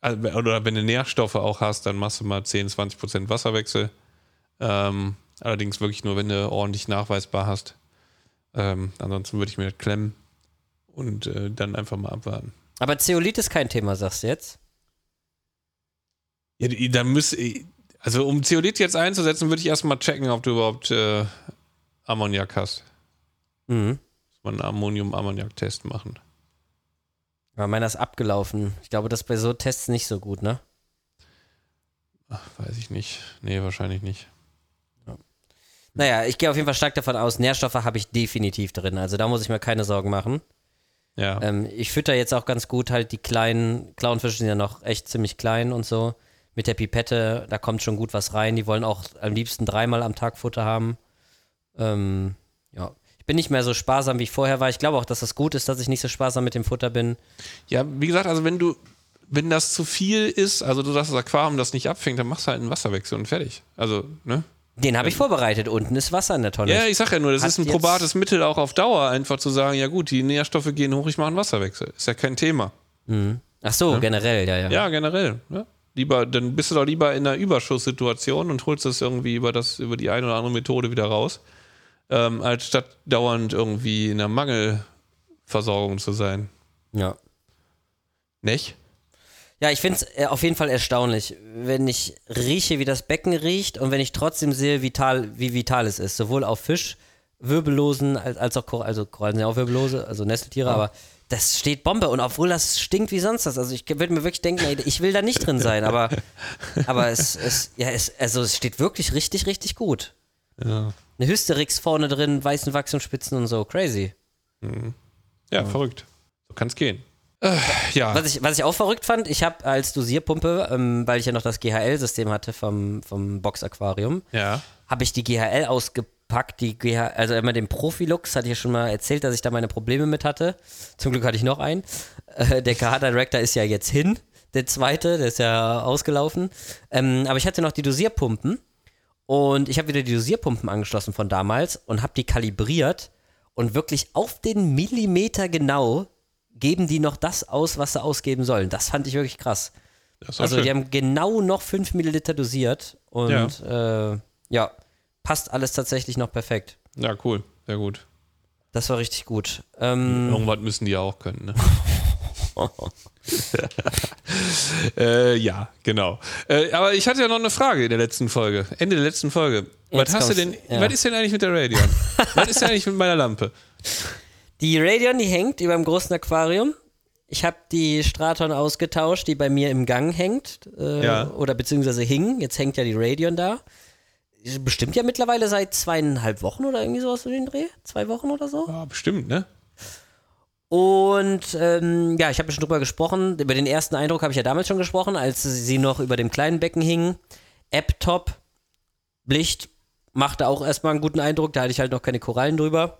B: also, oder wenn du Nährstoffe auch hast, dann machst du mal 10, 20 Prozent Wasserwechsel. Ähm, allerdings wirklich nur, wenn du ordentlich nachweisbar hast. Ähm, ansonsten würde ich mir das klemmen und äh, dann einfach mal abwarten.
C: Aber Zeolit ist kein Thema, sagst du jetzt?
B: Ja, dann müsste, also um Zeolit jetzt einzusetzen, würde ich erstmal checken, ob du überhaupt äh, Ammoniak hast.
C: Mhm.
B: Man einen Ammonium-Ammoniak-Test machen.
C: Aber meiner ist abgelaufen. Ich glaube, das ist bei so Tests nicht so gut, ne?
B: Ach, weiß ich nicht. Nee, wahrscheinlich nicht.
C: Naja, ich gehe auf jeden Fall stark davon aus, Nährstoffe habe ich definitiv drin. Also da muss ich mir keine Sorgen machen.
B: Ja.
C: Ähm, ich fütter jetzt auch ganz gut halt die kleinen Clownfische sind ja noch echt ziemlich klein und so. Mit der Pipette, da kommt schon gut was rein. Die wollen auch am liebsten dreimal am Tag Futter haben. Ähm, ja. Bin nicht mehr so sparsam, wie ich vorher war. Ich glaube auch, dass das gut ist, dass ich nicht so sparsam mit dem Futter bin.
B: Ja, wie gesagt, also wenn du, wenn das zu viel ist, also du sagst, das Aquarium das nicht abfängt, dann machst du halt einen Wasserwechsel und fertig. Also, ne?
C: Den habe ich vorbereitet. Unten ist Wasser in der Tonne.
B: Ja, ich sag ja nur, das
C: Hat
B: ist ein probates Mittel auch auf Dauer, einfach zu sagen, ja gut, die Nährstoffe gehen hoch, ich mache einen Wasserwechsel. Ist ja kein Thema.
C: Ach so, generell, ja, ja.
B: Ja, generell. Ne? Lieber, dann bist du doch lieber in einer Überschusssituation und holst das irgendwie über das, über die eine oder andere Methode wieder raus, ähm, als statt dauernd irgendwie in einer Mangelversorgung zu sein.
C: ja.
B: Nicht?
C: Ja, ich finde es auf jeden Fall erstaunlich, wenn ich rieche, wie das Becken riecht und wenn ich trotzdem sehe, vital, wie vital es ist. Sowohl auf Fisch, Wirbellosen, als, als auch Kor also Korallen sind ja auch Wirbellose, also Nesseltiere, aber das steht Bombe und obwohl das stinkt wie sonst was. Also ich würde mir wirklich denken, ey, ich will da nicht drin sein, aber, aber es, es, ja, es, also es steht wirklich richtig, richtig gut.
B: Ja.
C: Eine Hysterix vorne drin, weißen Wachstumsspitzen und so, crazy.
B: Ja, verrückt. So kann es gehen. Äh, ja.
C: Was ich, was ich auch verrückt fand, ich habe als Dosierpumpe, ähm, weil ich ja noch das GHL-System hatte vom, vom Box-Aquarium,
B: Ja.
C: habe ich die GHL ausgepackt, die GHL, also immer den Profilux, hatte ich ja schon mal erzählt, dass ich da meine Probleme mit hatte. Zum Glück hatte ich noch einen. Äh, der KH-Director ist ja jetzt hin, der zweite, der ist ja ausgelaufen. Ähm, aber ich hatte noch die Dosierpumpen und ich habe wieder die Dosierpumpen angeschlossen von damals und habe die kalibriert und wirklich auf den Millimeter genau geben die noch das aus, was sie ausgeben sollen. Das fand ich wirklich krass. Also
B: schön.
C: die haben genau noch 5 Milliliter dosiert und ja. Äh, ja, passt alles tatsächlich noch perfekt.
B: ja, cool. Sehr gut.
C: Das war richtig gut. Ähm,
B: Irgendwas müssen die ja auch können, ne? äh, ja, genau. Äh, aber ich hatte ja noch eine Frage in der letzten Folge. Ende der letzten Folge. Was hast du denn?
C: ja.
B: Was ist denn eigentlich mit der Radion? was ist denn eigentlich mit meiner Lampe?
C: die Radion, die hängt über dem großen Aquarium. Ich habe die Straton ausgetauscht, die bei mir im Gang hängt. Äh,
B: Ja.
C: Oder beziehungsweise hing. Jetzt hängt ja die Radion da. Bestimmt ja mittlerweile seit zweieinhalb Wochen oder irgendwie sowas in den Dreh. Zwei Wochen oder so.
B: Ja, bestimmt, ne?
C: Und ähm, ja, ich habe schon drüber gesprochen. Über den ersten Eindruck habe ich ja damals schon gesprochen, als sie noch über dem kleinen Becken hing. App-Top, Licht machte auch erstmal einen guten Eindruck. Da hatte ich halt noch keine Korallen drüber.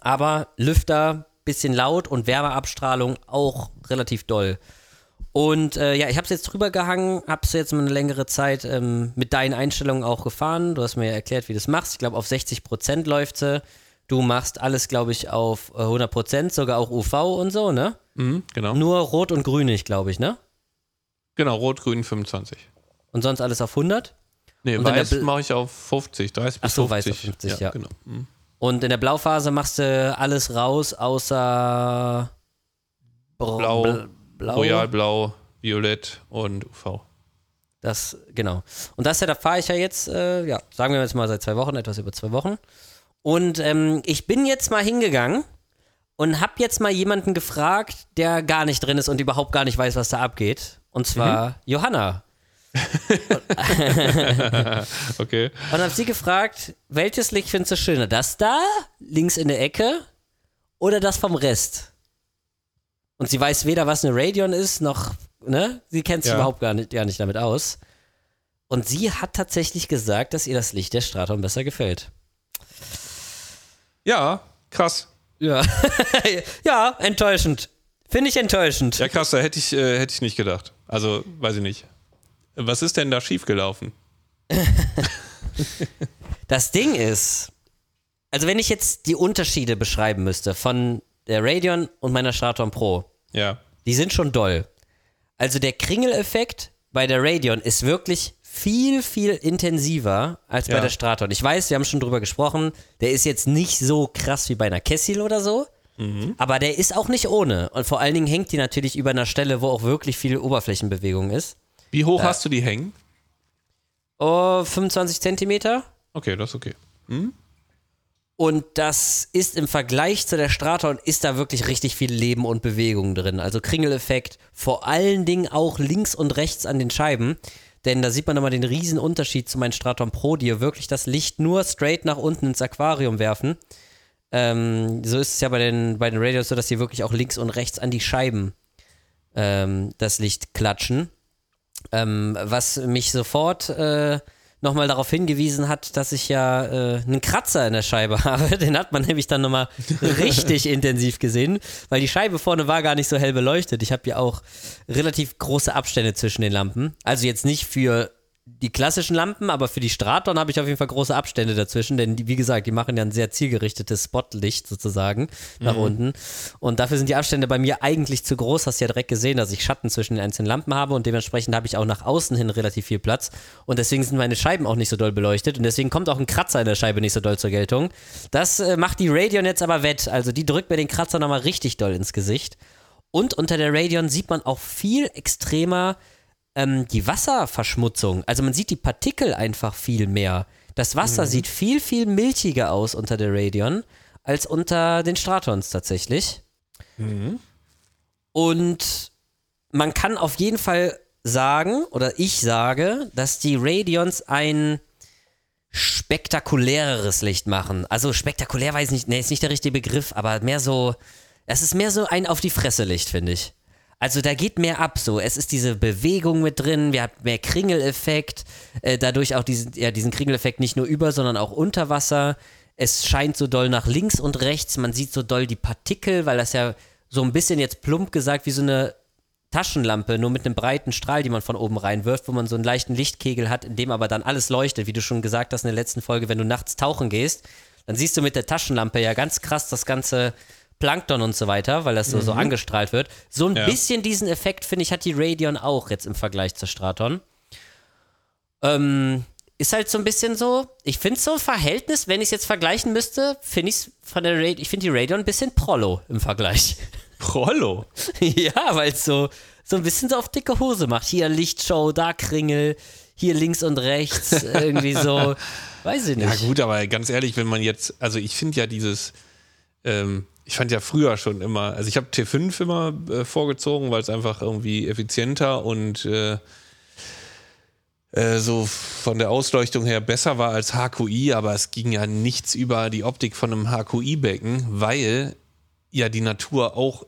C: Aber Lüfter, bisschen laut und Wärmeabstrahlung auch relativ doll. Und äh, ja, ich habe es jetzt drüber gehangen, habe es jetzt mal eine längere Zeit ähm, mit deinen Einstellungen auch gefahren. Du hast mir ja erklärt, wie du das machst. Ich glaube, auf 60% läuft sie. Du machst alles, glaube ich, auf äh, 100%, sogar auch UV und so, ne?
B: Mhm, genau.
C: Nur rot und grünig, glaube ich, ne?
B: Genau, rot, grün 25.
C: Und sonst alles auf 100?
B: Nee,
C: Und
B: weiß mache ich auf 50, 30 bis
C: Ach so,
B: 50.
C: weiß auf 50, ja.
B: Genau. Mhm.
C: Und in der Blauphase machst du alles raus, außer Br-
B: Blau,
C: Bl- Blau.
B: Royalblau, Violett und UV.
C: Das, genau. Und das ja, da fahre ich ja jetzt, äh, ja, sagen wir jetzt mal seit zwei Wochen, etwas über zwei Wochen. Und ähm, ich bin jetzt mal hingegangen und habe jetzt mal jemanden gefragt, der gar nicht drin ist und überhaupt gar nicht weiß, was da abgeht. Und zwar Johanna.
B: Okay.
C: Und habe sie gefragt, welches Licht findest du schöner? Das da, links in der Ecke, oder das vom Rest? Und sie weiß weder, was eine Radeon ist, noch, ne? Sie kennt sich
B: Ja.
C: überhaupt gar nicht, gar nicht damit aus. Und sie hat tatsächlich gesagt, dass ihr das Licht der Straton besser gefällt.
B: Ja, krass.
C: Ja. ja, enttäuschend. Finde ich enttäuschend.
B: Ja, krass, da hätte ich, äh, hätte ich nicht gedacht. Also, weiß ich nicht. Was ist denn da schiefgelaufen?
C: Das Ding ist, also wenn ich jetzt die Unterschiede beschreiben müsste von der Radeon und meiner Straton Pro,
B: Ja.
C: die sind schon doll. Also der Kringeleffekt bei der Radeon ist wirklich viel, viel intensiver als bei
B: Ja.
C: der Straton. Ich weiß, wir haben schon drüber gesprochen, der ist jetzt nicht so krass wie bei einer Kessil oder so, aber der ist auch nicht ohne. Und vor allen Dingen hängt die natürlich über einer Stelle, wo auch wirklich viel Oberflächenbewegung ist.
B: Wie hoch hast du die hängen?
C: Oh, 25 Zentimeter.
B: Okay, das ist okay.
C: Und das ist im Vergleich zu der Straton, ist da wirklich richtig viel Leben und Bewegung drin. Also Kringeleffekt, vor allen Dingen auch links und rechts an den Scheiben. Denn da sieht man nochmal den riesen Unterschied zu meinen Straton Pro, die wirklich das Licht nur straight nach unten ins Aquarium werfen. Ähm, so ist es ja bei den, bei den Radios so, dass die wirklich auch links und rechts an die Scheiben ähm, das Licht klatschen. Ähm, was mich sofort äh, nochmal darauf hingewiesen hat, dass ich ja äh, einen Kratzer in der Scheibe habe. Den hat man nämlich dann nochmal richtig intensiv gesehen, weil die Scheibe vorne war gar nicht so hell beleuchtet. Ich habe ja auch relativ große Abstände zwischen den Lampen. Also jetzt nicht für die klassischen Lampen, aber für die Straton habe ich auf jeden Fall große Abstände dazwischen, denn die, wie gesagt, die machen ja ein sehr zielgerichtetes Spotlicht sozusagen nach unten. Und dafür sind die Abstände bei mir eigentlich zu groß. Hast ja direkt gesehen, dass ich Schatten zwischen den einzelnen Lampen habe und dementsprechend habe ich auch nach außen hin relativ viel Platz. Und deswegen sind meine Scheiben auch nicht so doll beleuchtet und deswegen kommt auch ein Kratzer in der Scheibe nicht so doll zur Geltung. Das äh, macht die Radeon jetzt aber wett. Also die drückt mir den Kratzer nochmal richtig doll ins Gesicht. Und unter der Radeon sieht man auch viel extremer ähm, die Wasserverschmutzung. Also man sieht die Partikel einfach viel mehr. Das Wasser sieht viel, viel milchiger aus unter der Radeon als unter den Stratons tatsächlich. Und man kann auf jeden Fall sagen, oder ich sage, dass die Radions ein spektakuläreres Licht machen. Also spektakulär weiß ich nicht, nee, ist nicht der richtige Begriff, aber mehr so, es ist mehr so ein auf die Fresse Licht, finde ich. Also da geht mehr ab so. Es ist diese Bewegung mit drin, wir haben mehr Kringeleffekt, äh, dadurch auch diesen, ja, diesen Kringeleffekt nicht nur über, sondern auch unter Wasser. Es scheint so doll nach links und rechts, man sieht so doll die Partikel, weil das ja so ein bisschen jetzt plump gesagt wie so eine Taschenlampe, nur mit einem breiten Strahl, die man von oben reinwirft, wo man so einen leichten Lichtkegel hat, in dem aber dann alles leuchtet, wie du schon gesagt hast in der letzten Folge, wenn du nachts tauchen gehst, dann siehst du mit der Taschenlampe ja ganz krass das ganze Plankton und so weiter, weil das so, so angestrahlt wird. So ein
B: Ja.
C: bisschen diesen Effekt, finde ich, hat die Radeon auch jetzt im Vergleich zur Straton. Ähm, ist halt so ein bisschen so, ich finde so ein Verhältnis, wenn ich es jetzt vergleichen müsste, finde ich von der Radeon, ich finde die Radeon ein bisschen Prollo im Vergleich.
B: Prollo.
C: Ja, weil es so, so ein bisschen so auf dicke Hose macht. Hier Lichtshow, da Kringel, hier links und rechts, irgendwie so. Weiß ich
B: Ja,
C: nicht.
B: gut, aber ganz ehrlich, wenn man jetzt, also ich finde ja dieses, ähm, ich fand ja früher schon immer, also ich habe T5 immer äh, vorgezogen, weil es einfach irgendwie effizienter und äh, äh, so von der Ausleuchtung her besser war als HQI, aber es ging ja nichts über die Optik von einem HQI-Becken, weil ja die Natur auch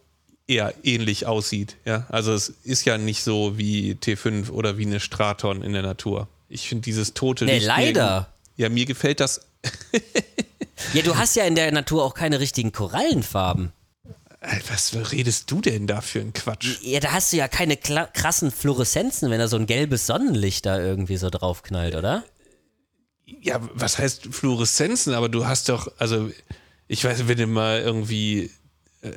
B: eher ähnlich aussieht. Ja? Also es ist ja nicht so wie T5 oder wie eine Straton in der Natur. Ich finde dieses tote
C: Nee, leider.
B: Ja, mir gefällt das.
C: Ja, du hast ja in der Natur auch keine richtigen Korallenfarben.
B: Ey, Was redest du denn da für ein Quatsch?
C: Ja, da hast du ja keine krassen Fluoreszenzen, wenn da so ein gelbes Sonnenlicht da irgendwie so draufknallt, oder?
B: Ja, was heißt Fluoreszenzen? Aber du hast doch, also ich weiß, wenn du mal irgendwie äh,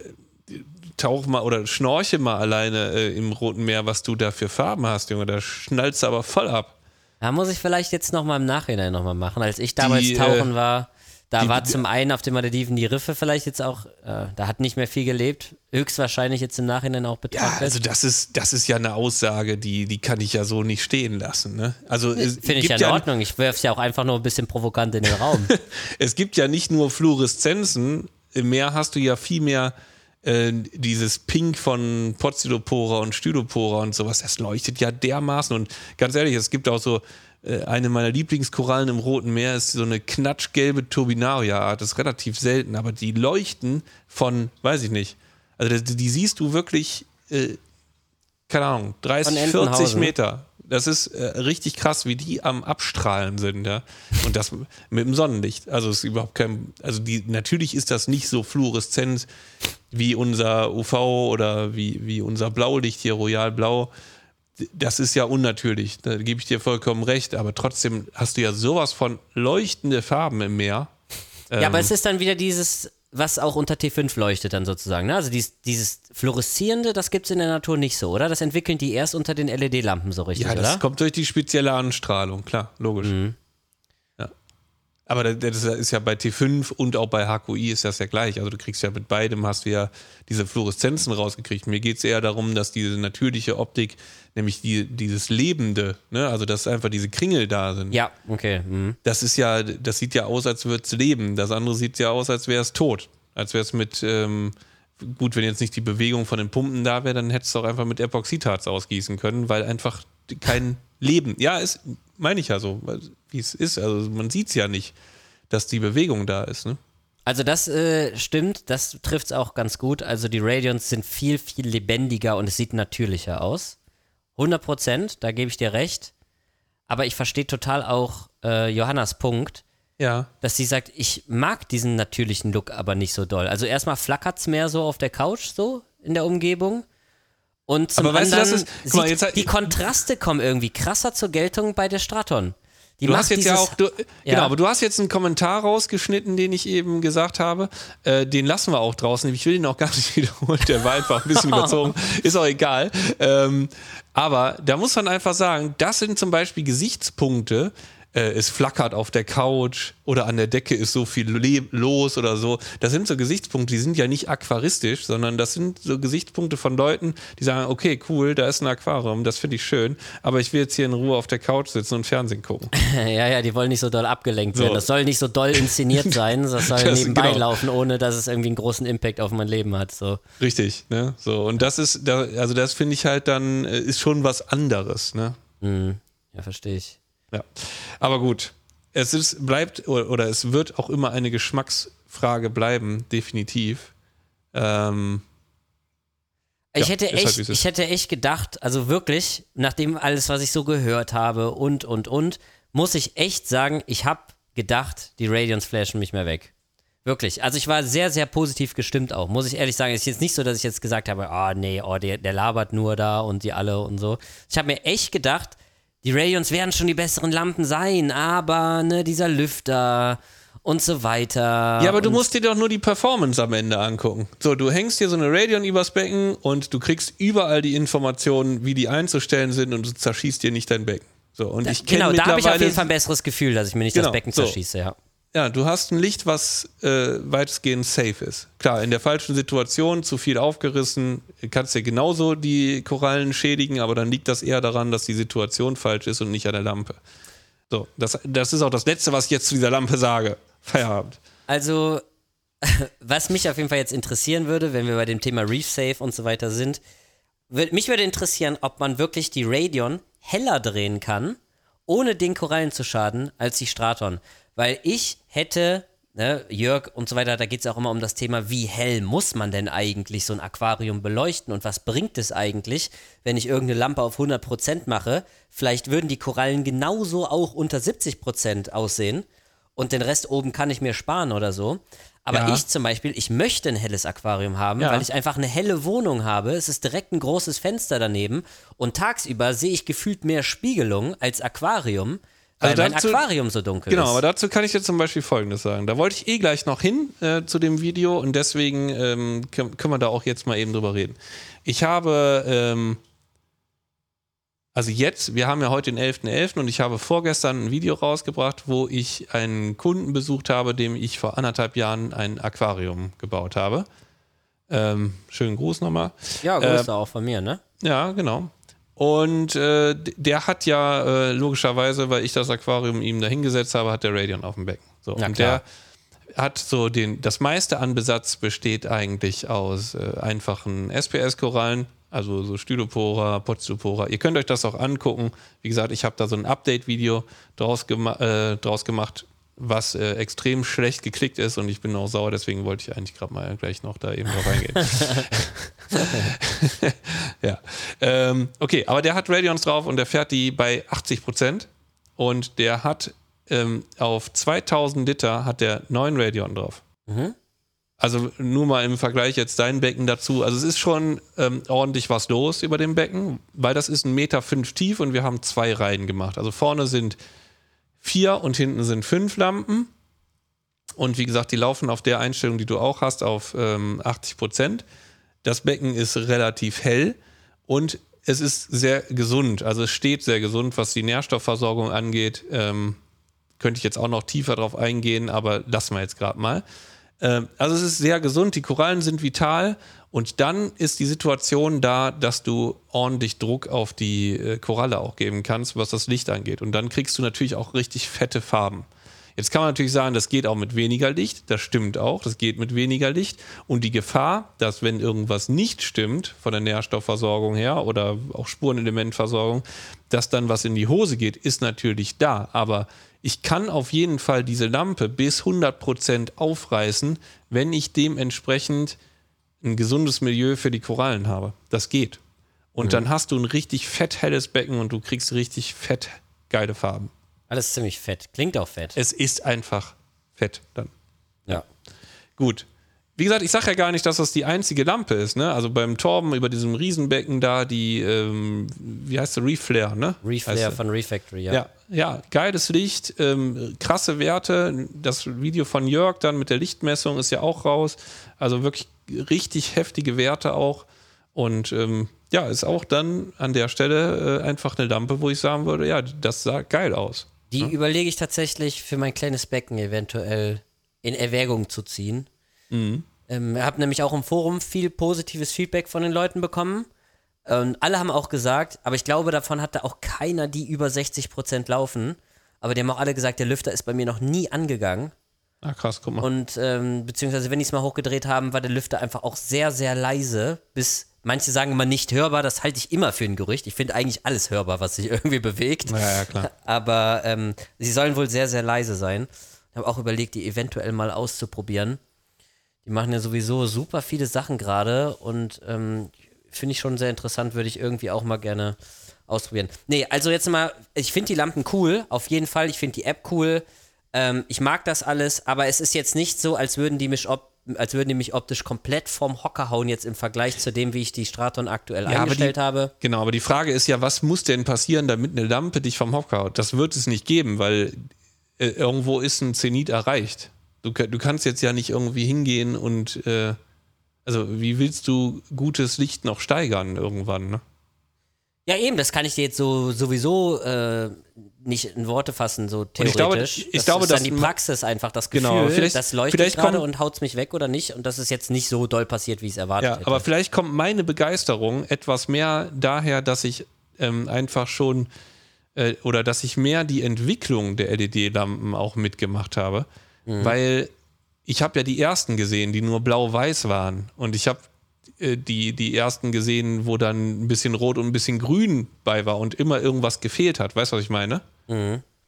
B: tauch mal oder schnorche mal alleine äh, im Roten Meer, was du da für Farben hast, Junge, da schnallst du aber voll ab.
C: Da muss ich vielleicht jetzt nochmal im Nachhinein nochmal machen. Als ich damals
B: Die, äh,
C: tauchen war, Da
B: Die-
C: war zum einen auf den Malediven die Riffe vielleicht jetzt auch, äh, da hat nicht mehr viel gelebt, höchstwahrscheinlich jetzt im Nachhinein auch
B: Ja,
C: betrachtet.
B: also das ist, das ist ja eine Aussage, die, die kann ich ja so nicht stehen lassen. Ne? Also
C: Finde ich ja in Ordnung. Ich werfe es ja auch einfach nur ein bisschen provokant in den Raum.
B: es gibt ja nicht nur Fluoreszenzen, im Meer hast du ja viel mehr äh, dieses Pink von Pozidopora und Stydopora und sowas, das leuchtet ja dermaßen und ganz ehrlich, es gibt auch so äh, eine meiner Lieblingskorallen im Roten Meer ist so eine knatschgelbe Turbinaria-Art, das ist relativ selten, aber die leuchten von, weiß ich nicht, also die, die siehst du wirklich, äh, keine Ahnung, 30,
C: Von
B: 40
C: Entenhausen.
B: Meter. Das ist äh, richtig krass, wie die am Abstrahlen sind, ja. Und das mit dem Sonnenlicht. Also ist überhaupt kein, also die, natürlich ist das nicht so fluoreszent wie unser UV oder wie, wie unser Blaulicht hier, Royal Blau. Das ist ja unnatürlich, da gebe ich dir vollkommen recht, aber trotzdem hast du ja sowas von leuchtende Farben im Meer.
C: ja, aber
B: Ähm,
C: es ist dann wieder dieses, was auch unter T5 leuchtet dann sozusagen. Ne? Also dieses, dieses Fluoreszierende, das gibt es in der Natur nicht so, oder? Das entwickeln die erst unter den LED-Lampen so richtig,
B: Ja, das
C: oder?
B: kommt durch die spezielle Anstrahlung, klar, logisch.
C: Mhm.
B: Aber da- das ist ja bei T5 und auch bei HQI ist das ja gleich. Also du kriegst ja mit beidem hast du ja diese Fluoreszenzen rausgekriegt. Mir geht es eher darum, dass diese natürliche Optik, nämlich die, dieses Lebende, ne, also dass einfach diese Kringel da sind.
C: Ja, okay. Mhm.
B: Das ist ja, das sieht ja aus, als würde es leben. Das andere sieht ja aus, als wäre es tot. Als wäre es mit, ähm, gut, wenn jetzt nicht die Bewegung von den Pumpen da wäre, dann hättest du auch einfach mit Epoxidharz ausgießen können, weil einfach kein Leben, ja, ist, meine ich ja so, wie es ist. Also man sieht es ja nicht, dass die Bewegung da ist. Ne?
C: Also das äh, stimmt, das trifft es auch ganz gut. Also die Radions sind viel, viel lebendiger und es sieht natürlicher aus. 100 Prozent, da gebe ich dir recht. Aber ich verstehe total auch äh, Johannas Punkt,
B: Ja.
C: dass sie sagt, ich mag diesen natürlichen Look aber nicht so doll. Also erstmal flackert es mehr so auf der Couch, so in der Umgebung. Und zum
B: Aber weißt du,
C: anderen,
B: ist- mal, jetzt
C: die Kontraste kommen irgendwie krasser zur Geltung bei der Straton. Die
B: Du hast jetzt
C: dieses,
B: ja auch, du,
C: Ja.
B: genau, aber du hast jetzt einen Kommentar rausgeschnitten, den ich eben gesagt habe. Äh, den lassen wir auch draußen. Ich will ihn auch gar nicht wiederholen. Der war einfach ein bisschen überzogen. Ist auch egal. Ähm, aber da muss man einfach sagen, das sind zum Beispiel Gesichtspunkte. Äh, es flackert auf der Couch oder an der Decke ist so viel le- los oder so. Das sind so Gesichtspunkte, die sind ja nicht aquaristisch, sondern das sind so Gesichtspunkte von Leuten, die sagen, okay, cool, da ist ein Aquarium, das finde ich schön, aber ich will jetzt hier in Ruhe auf der Couch sitzen und Fernsehen gucken.
C: Ja, ja, die wollen nicht so doll abgelenkt
B: So.
C: werden. Das soll nicht so doll inszeniert sein. Das soll
B: Das-
C: nebenbei
B: genau.
C: laufen, ohne dass es irgendwie einen großen Impact auf mein Leben hat. So.
B: Richtig, ne? So, und das ist, also das finde ich halt dann, äh, ist schon was anderes, ne?
C: Ja, verstehe ich.
B: Ja. Aber gut. Es ist, bleibt oder, oder es wird auch immer eine Geschmacksfrage bleiben, definitiv. Ähm,
C: Ich,
B: Ja,
C: hätte
B: halt,
C: echt,
B: ist.
C: ich hätte echt gedacht, also wirklich, nachdem alles, was ich so gehört habe und, und, und, muss ich echt sagen, ich habe gedacht, die Radiance flashen mich mehr weg. Wirklich. Also ich war sehr, sehr positiv gestimmt auch, muss ich ehrlich sagen. Es ist jetzt nicht so, dass ich jetzt gesagt habe, ah nee, oh, der, der labert nur da und die alle und so. Ich habe mir echt gedacht, die Radions werden schon die besseren Lampen sein, aber ne, dieser Lüfter und so weiter.
B: ja, aber du musst dir doch nur die Performance am Ende angucken. So, du hängst dir so eine Radion übers Becken und du kriegst überall die Informationen, wie die einzustellen sind und du zerschießt dir nicht dein Becken. So, und ich kenne
C: Genau, da habe ich auf jeden Fall ein besseres Gefühl, dass ich mir nicht
B: Genau,
C: das Becken
B: so.
C: zerschieße, ja.
B: Ja, du hast ein Licht, was äh, weitestgehend safe ist. Klar, in der falschen Situation, zu viel aufgerissen, kannst dir genauso die Korallen schädigen, aber dann liegt das eher daran, dass die Situation falsch ist und nicht an der Lampe. So, das, das ist auch das Letzte, was ich jetzt zu dieser Lampe sage. Feierabend.
C: Also, was mich auf jeden Fall jetzt interessieren würde, wenn wir bei dem Thema Reef Safe und so weiter sind, würd, mich würde interessieren, ob man wirklich die Radion heller drehen kann, ohne den Korallen zu schaden, als die Straton. Weil ich hätte, ne, Jörg und so weiter, da geht es auch immer um das Thema, wie hell muss man denn eigentlich so ein Aquarium beleuchten und was bringt es eigentlich, wenn ich irgendeine Lampe auf 100% mache? Vielleicht würden die Korallen genauso auch unter 70% aussehen und den Rest oben kann ich mir sparen oder so. Aber
B: Ja.
C: ich zum Beispiel, ich möchte ein helles Aquarium haben,
B: Ja.
C: weil ich einfach eine helle Wohnung habe. Es ist direkt ein großes Fenster daneben und tagsüber sehe ich gefühlt mehr Spiegelung als Aquarium, weil
B: Also
C: mein
B: dazu-
C: Aquarium so dunkel
B: Genau,
C: ist.
B: aber dazu kann ich dir zum Beispiel Folgendes sagen. Da wollte ich eh gleich noch hin äh, zu dem Video und deswegen ähm, können, können wir da auch jetzt mal eben drüber reden. Ich habe, ähm, Also jetzt, wir haben ja heute den 11.11. und ich habe vorgestern ein Video rausgebracht, wo ich einen Kunden besucht habe, dem ich vor anderthalb Jahren ein Aquarium gebaut habe. Ähm, schönen Gruß nochmal.
C: Ja, Grüße auch von mir, ne?
B: Ja, genau. Und äh, der hat ja äh, logischerweise, weil ich das Aquarium ihm dahingesetzt habe, hat der Radion auf dem Becken. So, und
C: klar.
B: der hat so den, das meiste an Besatz besteht eigentlich aus äh, einfachen SPS-Korallen, also so Stylopora, Potzopora. Ihr könnt euch das auch angucken. Wie gesagt, ich habe da so ein Update-Video draus, gema äh, draus gemacht, was äh, extrem schlecht geklickt ist und ich bin auch sauer, deswegen wollte ich eigentlich gerade mal gleich noch da eben drauf eingehen. ja. Ähm, okay, aber der hat Radions drauf und der fährt die bei 80 Prozent und der hat ähm, auf 2000 Liter hat der 9 Radion drauf. Also nur mal im Vergleich jetzt dein Becken dazu. Also es ist schon ähm, ordentlich was los über dem Becken, weil das ist ein Meter fünf tief und wir haben zwei Reihen gemacht. Also vorne sind vier und hinten sind fünf Lampen. Und wie gesagt, die laufen auf der Einstellung, die du auch hast, auf ähm, 80 Prozent. Das Becken ist relativ hell und es ist sehr gesund. Also es steht sehr gesund, was die Nährstoffversorgung angeht. Ähm, könnte ich jetzt auch noch tiefer drauf eingehen, aber lassen wir jetzt gerade mal. Ähm, also es ist sehr gesund, die Korallen sind vital und dann ist die Situation da, dass du ordentlich Druck auf die äh, Koralle auch geben kannst, was das Licht angeht. Und dann kriegst du natürlich auch richtig fette Farben. Jetzt kann man natürlich sagen, das geht auch mit weniger Licht. Das stimmt auch, das geht mit weniger Licht. Und die Gefahr, dass wenn irgendwas nicht stimmt von der Nährstoffversorgung her oder auch Spurenelementversorgung, dass dann was in die Hose geht, ist natürlich da. Aber ich kann auf jeden Fall diese Lampe bis 100% aufreißen, wenn ich dementsprechend ein gesundes Milieu für die Korallen habe. Das geht. Und dann hast du ein richtig fett helles Becken und du kriegst richtig fett geile Farben.
C: Alles ziemlich fett. Klingt auch fett.
B: Es ist einfach fett dann.
C: Ja.
B: Gut. Wie gesagt, ich sage ja gar nicht, dass das die einzige Lampe ist. Ne? Also beim Torben über diesem Riesenbecken da, die, ähm, wie heißt sie, Reflare, ne? Heißt
C: Reflare
B: sie.
C: von Refactory, ja.
B: Ja, ja, geiles Licht, ähm, krasse Werte. Das Video von Jörg dann mit der Lichtmessung ist ja auch raus. Also wirklich richtig heftige Werte auch. Und ähm, ja, ist auch dann an der Stelle äh, einfach eine Lampe, wo ich sagen würde, ja, das sah geil aus.
C: Die überlege ich tatsächlich für mein kleines Becken eventuell in Erwägung zu ziehen.
B: Mhm.
C: Ähm, ich habe nämlich auch im Forum viel positives Feedback von den Leuten bekommen. Und alle haben auch gesagt, aber ich glaube, davon hatte auch keiner, die über 60% laufen. Aber die haben auch alle gesagt, der Lüfter ist bei mir noch nie angegangen.
B: Ah, krass, guck mal.
C: Und ähm, beziehungsweise, wenn die es mal hochgedreht haben, war der Lüfter einfach auch sehr, sehr leise. Bis manche sagen immer nicht hörbar, das halte ich immer für ein Gerücht. Ich finde eigentlich alles hörbar, was sich irgendwie bewegt.
B: ja, ja, klar.
C: Aber ähm, sie sollen wohl sehr, sehr leise sein. Ich habe auch überlegt, die eventuell mal auszuprobieren. Die machen ja sowieso super viele Sachen gerade und ähm, finde ich schon sehr interessant, würde ich irgendwie auch mal gerne ausprobieren. Nee, also jetzt mal, ich finde die Lampen cool, auf jeden Fall. Ich finde die App cool. Ähm, ich mag das alles, aber es ist jetzt nicht so, als würden die mich op als würden die mich optisch komplett vom Hocker hauen, jetzt im Vergleich zu dem, wie ich die Straton aktuell
B: die-
C: eingestellt habe.
B: Genau, aber die Frage ist ja, was muss denn passieren, damit eine Lampe dich vom Hocker haut? Das wird es nicht geben, weil äh, irgendwo ist ein Zenit erreicht. Du, du kannst jetzt ja nicht irgendwie hingehen und äh, also wie willst du gutes Licht noch steigern irgendwann, ne?
C: Ja, eben, das kann ich dir jetzt so sowieso äh, nicht in Worte fassen, so
B: ich glaube-
C: theoretisch.
B: ich
C: das
B: glaube,
C: ist dann die Praxis einfach, das Gefühl,
B: Genau, vielleicht-
C: das leuchtet
B: vielleicht
C: gerade
B: kommt-
C: und haut's mich weg oder nicht und das ist jetzt nicht so doll passiert, wie ich es erwartet
B: Ja,
C: hätte.
B: aber vielleicht kommt meine Begeisterung etwas mehr daher, dass ich ähm, einfach schon äh, oder dass ich mehr die Entwicklung der LED-Lampen auch mitgemacht habe, weil ich habe ja die ersten gesehen, die nur blau-weiß waren und ich habe äh, die, die ersten gesehen, wo dann ein bisschen rot und ein bisschen grün bei war und immer irgendwas gefehlt hat. Weißt du, was ich meine?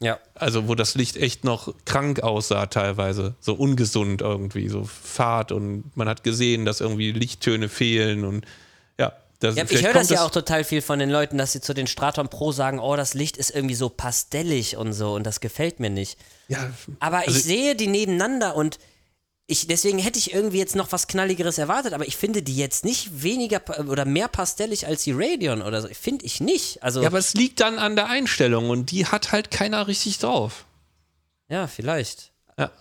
C: ja.
B: Also, wo das Licht echt noch krank aussah, teilweise. So ungesund irgendwie, so fad und man hat gesehen, dass irgendwie Lichttöne fehlen und ja.
C: Ich höre das ja auch total viel von den Leuten, dass sie zu den Straton Pro sagen, oh, das Licht ist irgendwie so pastellig und so und das gefällt mir nicht.
B: Ja,
C: Aber
B: Also-
C: ich sehe die nebeneinander und ich, deswegen hätte ich irgendwie jetzt noch was Knalligeres erwartet, aber ich finde die jetzt nicht weniger oder mehr pastellig als die Radeon oder so. Finde ich nicht. Also,
B: ja, aber es liegt dann an der Einstellung und die hat halt keiner richtig drauf.
C: ja, vielleicht.
B: Ja.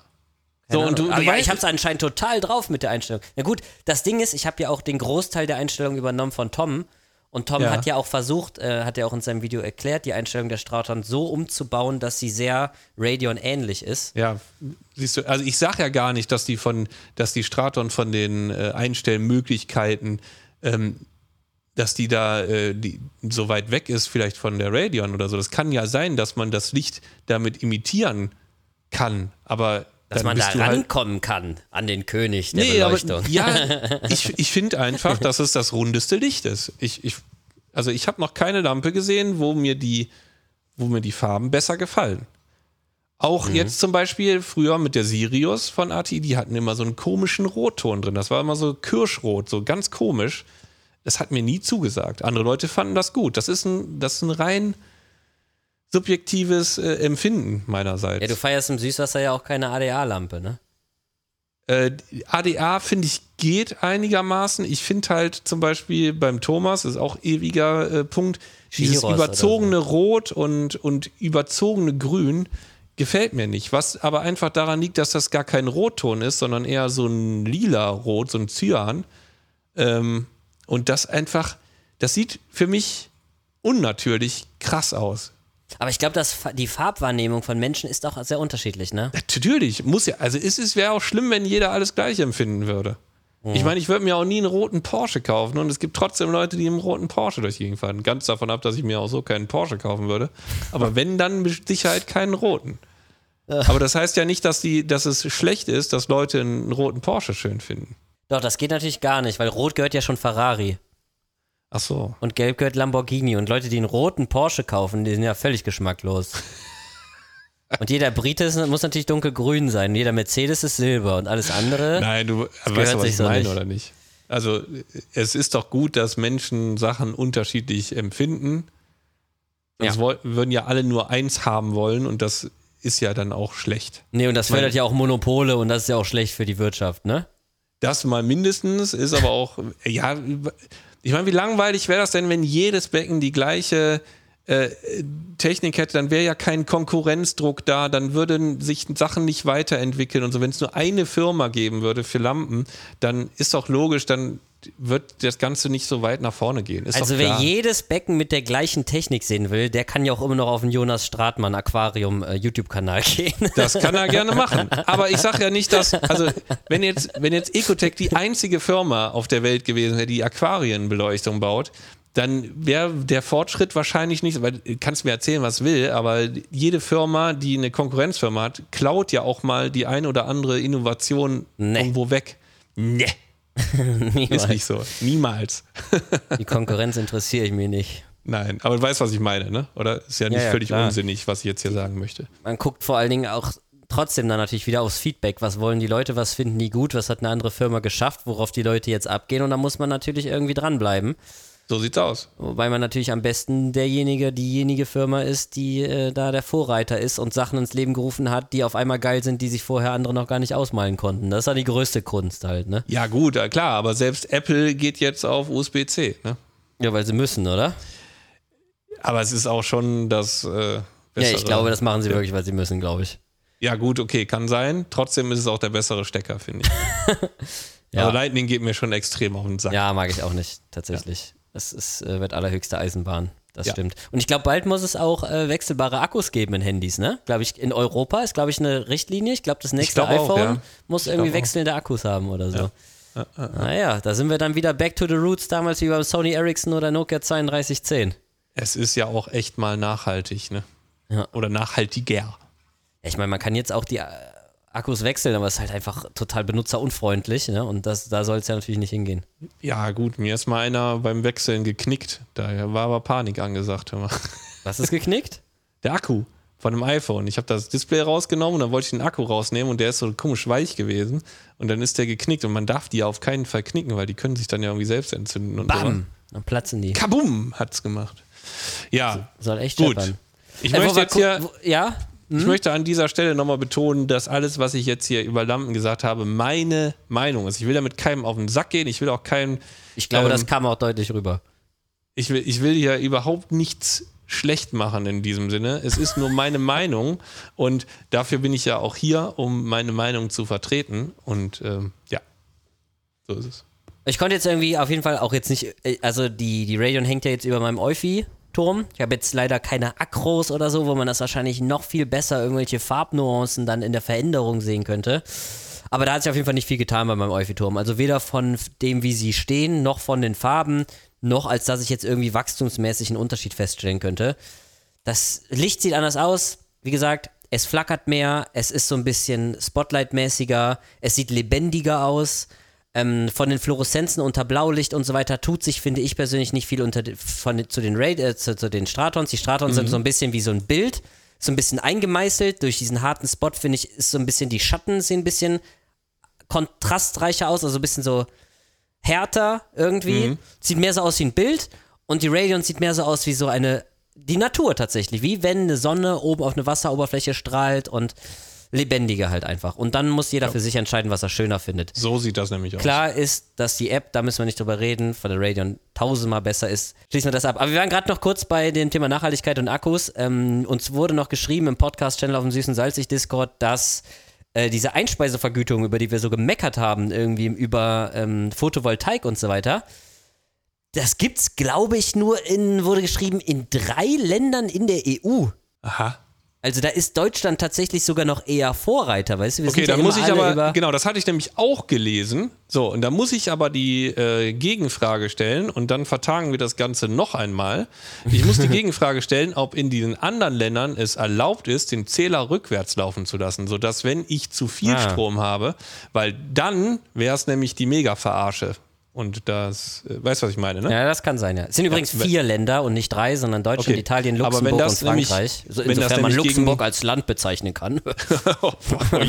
B: So, und du, du
C: aber
B: weißt,
C: ich habe es anscheinend total drauf mit der Einstellung. Na gut, das Ding ist, ich habe ja auch den Großteil der Einstellung übernommen von Tom Und Tom
B: Ja.
C: hat ja auch versucht, äh, hat ja auch in seinem Video erklärt, die Einstellung der Straton so umzubauen, dass sie sehr Radeon ähnlich ist.
B: Ja, siehst du, also ich sage ja gar nicht, dass die von, dass die Straton von den äh, Einstellmöglichkeiten, ähm, dass die da äh, die, so weit weg ist, vielleicht von der Radeon oder so. Das kann ja sein, dass man das Licht damit imitieren kann, aber
C: Dass man da
B: halt,
C: rankommen kann an den König der
B: Nee, aber
C: Beleuchtung.
B: ja, ich, ich finde einfach, dass es das rundeste Licht ist. Ich, ich, also ich habe noch keine Lampe gesehen, wo mir die, wo mir die Farben besser gefallen. Auch
C: Mhm.
B: jetzt zum Beispiel früher mit der Sirius von ATI, die hatten immer so einen komischen Rotton drin. Das war immer so Kirschrot, so ganz komisch. Das hat mir nie zugesagt. Andere Leute fanden das gut. Das ist ein, das ist ein rein subjektives äh, Empfinden meinerseits.
C: Ja, du feierst im Süßwasser ja auch keine ADA-Lampe, ne?
B: Äh, ADA finde ich geht einigermaßen. Ich finde halt zum Beispiel beim Thomas, ist auch ewiger äh, Punkt, dieses
C: Chiros
B: überzogene Rot und, und überzogene Grün gefällt mir nicht. Was aber einfach daran liegt, dass das gar kein Rotton ist, sondern eher so ein lila Rot, so ein Cyan. Ähm, und das einfach, das sieht für mich unnatürlich krass aus.
C: Aber ich glaube, die Farbwahrnehmung von Menschen ist auch sehr unterschiedlich, ne?
B: Natürlich, muss ja. Also es ist- wäre auch schlimm, wenn jeder alles gleich empfinden würde. Ich meine, ich würde mir auch nie einen roten Porsche kaufen und es gibt trotzdem Leute, die im roten Porsche durch die Gegend fahren. Ganz davon ab, dass ich mir auch so keinen Porsche kaufen würde. Aber wenn, dann mit Sicherheit keinen roten. Aber das heißt ja nicht, dass, die, dass es schlecht ist, dass Leute einen roten Porsche schön finden.
C: Doch, das geht natürlich gar nicht, weil Rot gehört ja schon Ferrari
B: Ach so.
C: und Gelb gehört Lamborghini und Leute, die einen roten Porsche kaufen, die sind ja völlig geschmacklos. Und jeder Brite ist, muss natürlich dunkelgrün sein, jeder Mercedes ist silber und alles andere.
B: Nein, du weißt du, was ich
C: so
B: meine,
C: nicht.
B: oder nicht? Also, es ist doch gut, dass Menschen Sachen unterschiedlich empfinden. Sonst
C: Ja.
B: würden ja alle nur eins haben wollen und das ist ja dann auch schlecht.
C: Nee, und das fördert ja auch Monopole und das ist ja auch schlecht für die Wirtschaft, ne?
B: Das mal mindestens ist aber auch, ja, ich meine, wie langweilig wäre das denn, wenn jedes Becken die gleiche äh, Technik hätte, dann wäre ja kein Konkurrenzdruck da, dann würden sich Sachen nicht weiterentwickeln und so. Wenn es nur eine Firma geben würde für Lampen, dann ist doch logisch, dann wird das Ganze nicht so weit nach vorne gehen. Ist
C: Also wer jedes Becken mit der gleichen Technik sehen will, der kann ja auch immer noch auf den Jonas Stratmann Aquarium äh, YouTube-Kanal gehen.
B: Das kann er gerne machen. Aber ich sage ja nicht, dass, also wenn jetzt, wenn jetzt Ecotech die einzige Firma auf der Welt gewesen wäre, die Aquarienbeleuchtung baut, dann wäre der Fortschritt wahrscheinlich nicht, weil du kannst mir erzählen, was will, aber jede Firma, die eine Konkurrenzfirma hat, klaut ja auch mal die ein oder andere Innovation
C: Nee.
B: irgendwo weg. Nee, ist nicht so. Niemals.
C: Die Konkurrenz interessiere ich mir nicht.
B: Nein, aber du weißt, was ich meine, ne? Oder ist ja nicht
C: Ja, ja,
B: völlig
C: klar.
B: unsinnig, was ich jetzt hier sagen möchte.
C: Man guckt vor allen Dingen auch trotzdem dann natürlich wieder aufs Feedback. Was wollen die Leute, was finden die gut, was hat eine andere Firma geschafft, worauf die Leute jetzt abgehen und da muss man natürlich irgendwie dranbleiben.
B: So sieht's aus.
C: Wobei man natürlich am besten derjenige, diejenige Firma ist, die äh, da der Vorreiter ist und Sachen ins Leben gerufen hat, die auf einmal geil sind, die sich vorher andere noch gar nicht ausmalen konnten. Das ist ja die größte Kunst halt, ne?
B: Ja, gut, äh, klar, aber selbst Apple geht jetzt auf USB-C. Ne?
C: Ja, weil sie müssen, oder?
B: Aber es ist auch schon das äh,
C: Ja, ich glaube, das machen sie
B: Ja.
C: wirklich, weil sie müssen, glaube ich.
B: Ja, gut, okay, kann sein. Trotzdem ist es auch der bessere Stecker, finde ich.
C: Ja.
B: Also Lightning geht mir schon extrem auf den Sack.
C: Ja, mag ich auch nicht, tatsächlich. Es ist, äh, wird allerhöchste Eisenbahn. Das
B: Ja.
C: stimmt. Und ich glaube, bald muss es auch äh, wechselbare Akkus geben in Handys, ne? Glaube ich, in Europa ist, glaube ich, eine Richtlinie. Ich glaube, das nächste
B: glaub auch,
C: iPhone
B: ja.
C: muss
B: Ich
C: irgendwie
B: auch.
C: wechselnde Akkus haben oder so. Naja, da sind wir dann wieder back to the roots, damals wie beim Sony Ericsson oder Nokia 3210.
B: Es ist ja auch echt mal nachhaltig, ne?
C: Ja.
B: Oder nachhaltiger.
C: Ja, ich meine, man kann jetzt auch die äh, Akkus wechseln, aber es ist halt einfach total benutzerunfreundlich, ne? Und das, da soll es ja natürlich nicht hingehen.
B: Ja, gut, mir ist mal einer beim Wechseln geknickt. Da war aber Panik angesagt. Hör mal.
C: Was ist geknickt?
B: Der Akku von dem iPhone. Ich habe das Display rausgenommen und dann wollte ich den Akku rausnehmen und der ist so komisch weich gewesen und dann ist der geknickt und man darf die ja auf keinen Fall knicken, weil die können sich dann ja irgendwie selbst entzünden. Und
C: Bam! Dann platzen die.
B: So. Kabum hat's gemacht. Ja,
C: Soll echt
B: gut.
C: scheppern.
B: Ich
C: Äh,
B: möchte jetzt hier,
C: wo- ja?
B: Ich möchte an dieser Stelle nochmal betonen, dass alles, was ich jetzt hier über Lampen gesagt habe, meine Meinung ist. Ich will damit keinem auf den Sack gehen. Ich will auch keinem,
C: Ich glaube,
B: Ähm,
C: das kam auch deutlich rüber.
B: ich will, ich will hier überhaupt nichts schlecht machen in diesem Sinne. Es ist nur meine Meinung und dafür bin ich ja auch hier, um meine Meinung zu vertreten. Und ähm, ja, so ist es.
C: Ich konnte jetzt irgendwie auf jeden Fall auch jetzt nicht, äh, also die, die Radeon hängt ja jetzt über meinem Euphi-Turm. Ich habe jetzt leider keine Akros oder so, wo man das wahrscheinlich noch viel besser irgendwelche Farbnuancen dann in der Veränderung sehen könnte. Aber da hat sich auf jeden Fall nicht viel getan bei meinem Euphi-Turm. Also weder von dem, wie sie stehen, noch von den Farben, noch als dass ich jetzt irgendwie wachstumsmäßig einen Unterschied feststellen könnte. Das Licht sieht anders aus. Wie gesagt, es flackert mehr, es ist so ein bisschen Spotlight-mäßiger, es sieht lebendiger aus. Ähm, von den Fluoreszenzen unter Blaulicht und so weiter tut sich, finde ich persönlich, nicht viel unter, von, zu, den Raid, äh, zu, zu, den Stratons. Die Stratons sind so ein bisschen wie so ein Bild, so ein bisschen eingemeißelt. Durch diesen harten Spot, finde ich, ist so ein bisschen die Schatten sehen ein bisschen kontrastreicher aus, also ein bisschen so härter irgendwie. Sieht mehr so aus wie ein Bild. Und die Radiant sieht mehr so aus wie so eine, die Natur tatsächlich. Wie wenn eine Sonne oben auf eine Wasseroberfläche strahlt und lebendiger halt einfach. Und dann muss jeder für sich entscheiden, was er schöner findet.
B: So sieht das nämlich aus.
C: Klar ist, dass die App, da müssen wir nicht drüber reden, von der Radeon tausendmal besser ist. Schließen wir das ab. Aber wir waren gerade noch kurz bei dem Thema Nachhaltigkeit und Akkus. Ähm, uns wurde noch geschrieben im Podcast-Channel auf dem Süßen Salzig Discord, dass äh, diese Einspeisevergütung, über die wir so gemeckert haben, irgendwie über ähm, Photovoltaik und so weiter, das gibt's, glaube ich, nur in, wurde geschrieben, in drei Ländern in der EU.
B: Aha.
C: Also da ist Deutschland tatsächlich sogar noch eher Vorreiter, weißt du? Wir
B: Okay,
C: sind ja
B: muss ich aber, genau, das hatte ich nämlich auch gelesen. So, und da muss ich aber die äh, Gegenfrage stellen und dann vertagen wir das Ganze noch einmal. Ich muss die Gegenfrage stellen, ob in diesen anderen Ländern es erlaubt ist, den Zähler rückwärts laufen zu lassen, sodass, wenn ich zu viel
C: Ah.
B: Strom habe, weil dann wäre es nämlich die Mega-Verarsche. Und das, äh, weißt du, was ich meine, ne?
C: Ja, das kann sein, ja. Es sind übrigens
B: wenn-
C: vier Länder und nicht drei, sondern Deutschland,
B: Okay.
C: Italien,
B: Aber
C: Luxemburg
B: wenn das
C: und
B: nämlich-
C: Frankreich. So,
B: wenn
C: insofern man
B: nämlich gegen-
C: Luxemburg als Land bezeichnen kann.
B: Oh,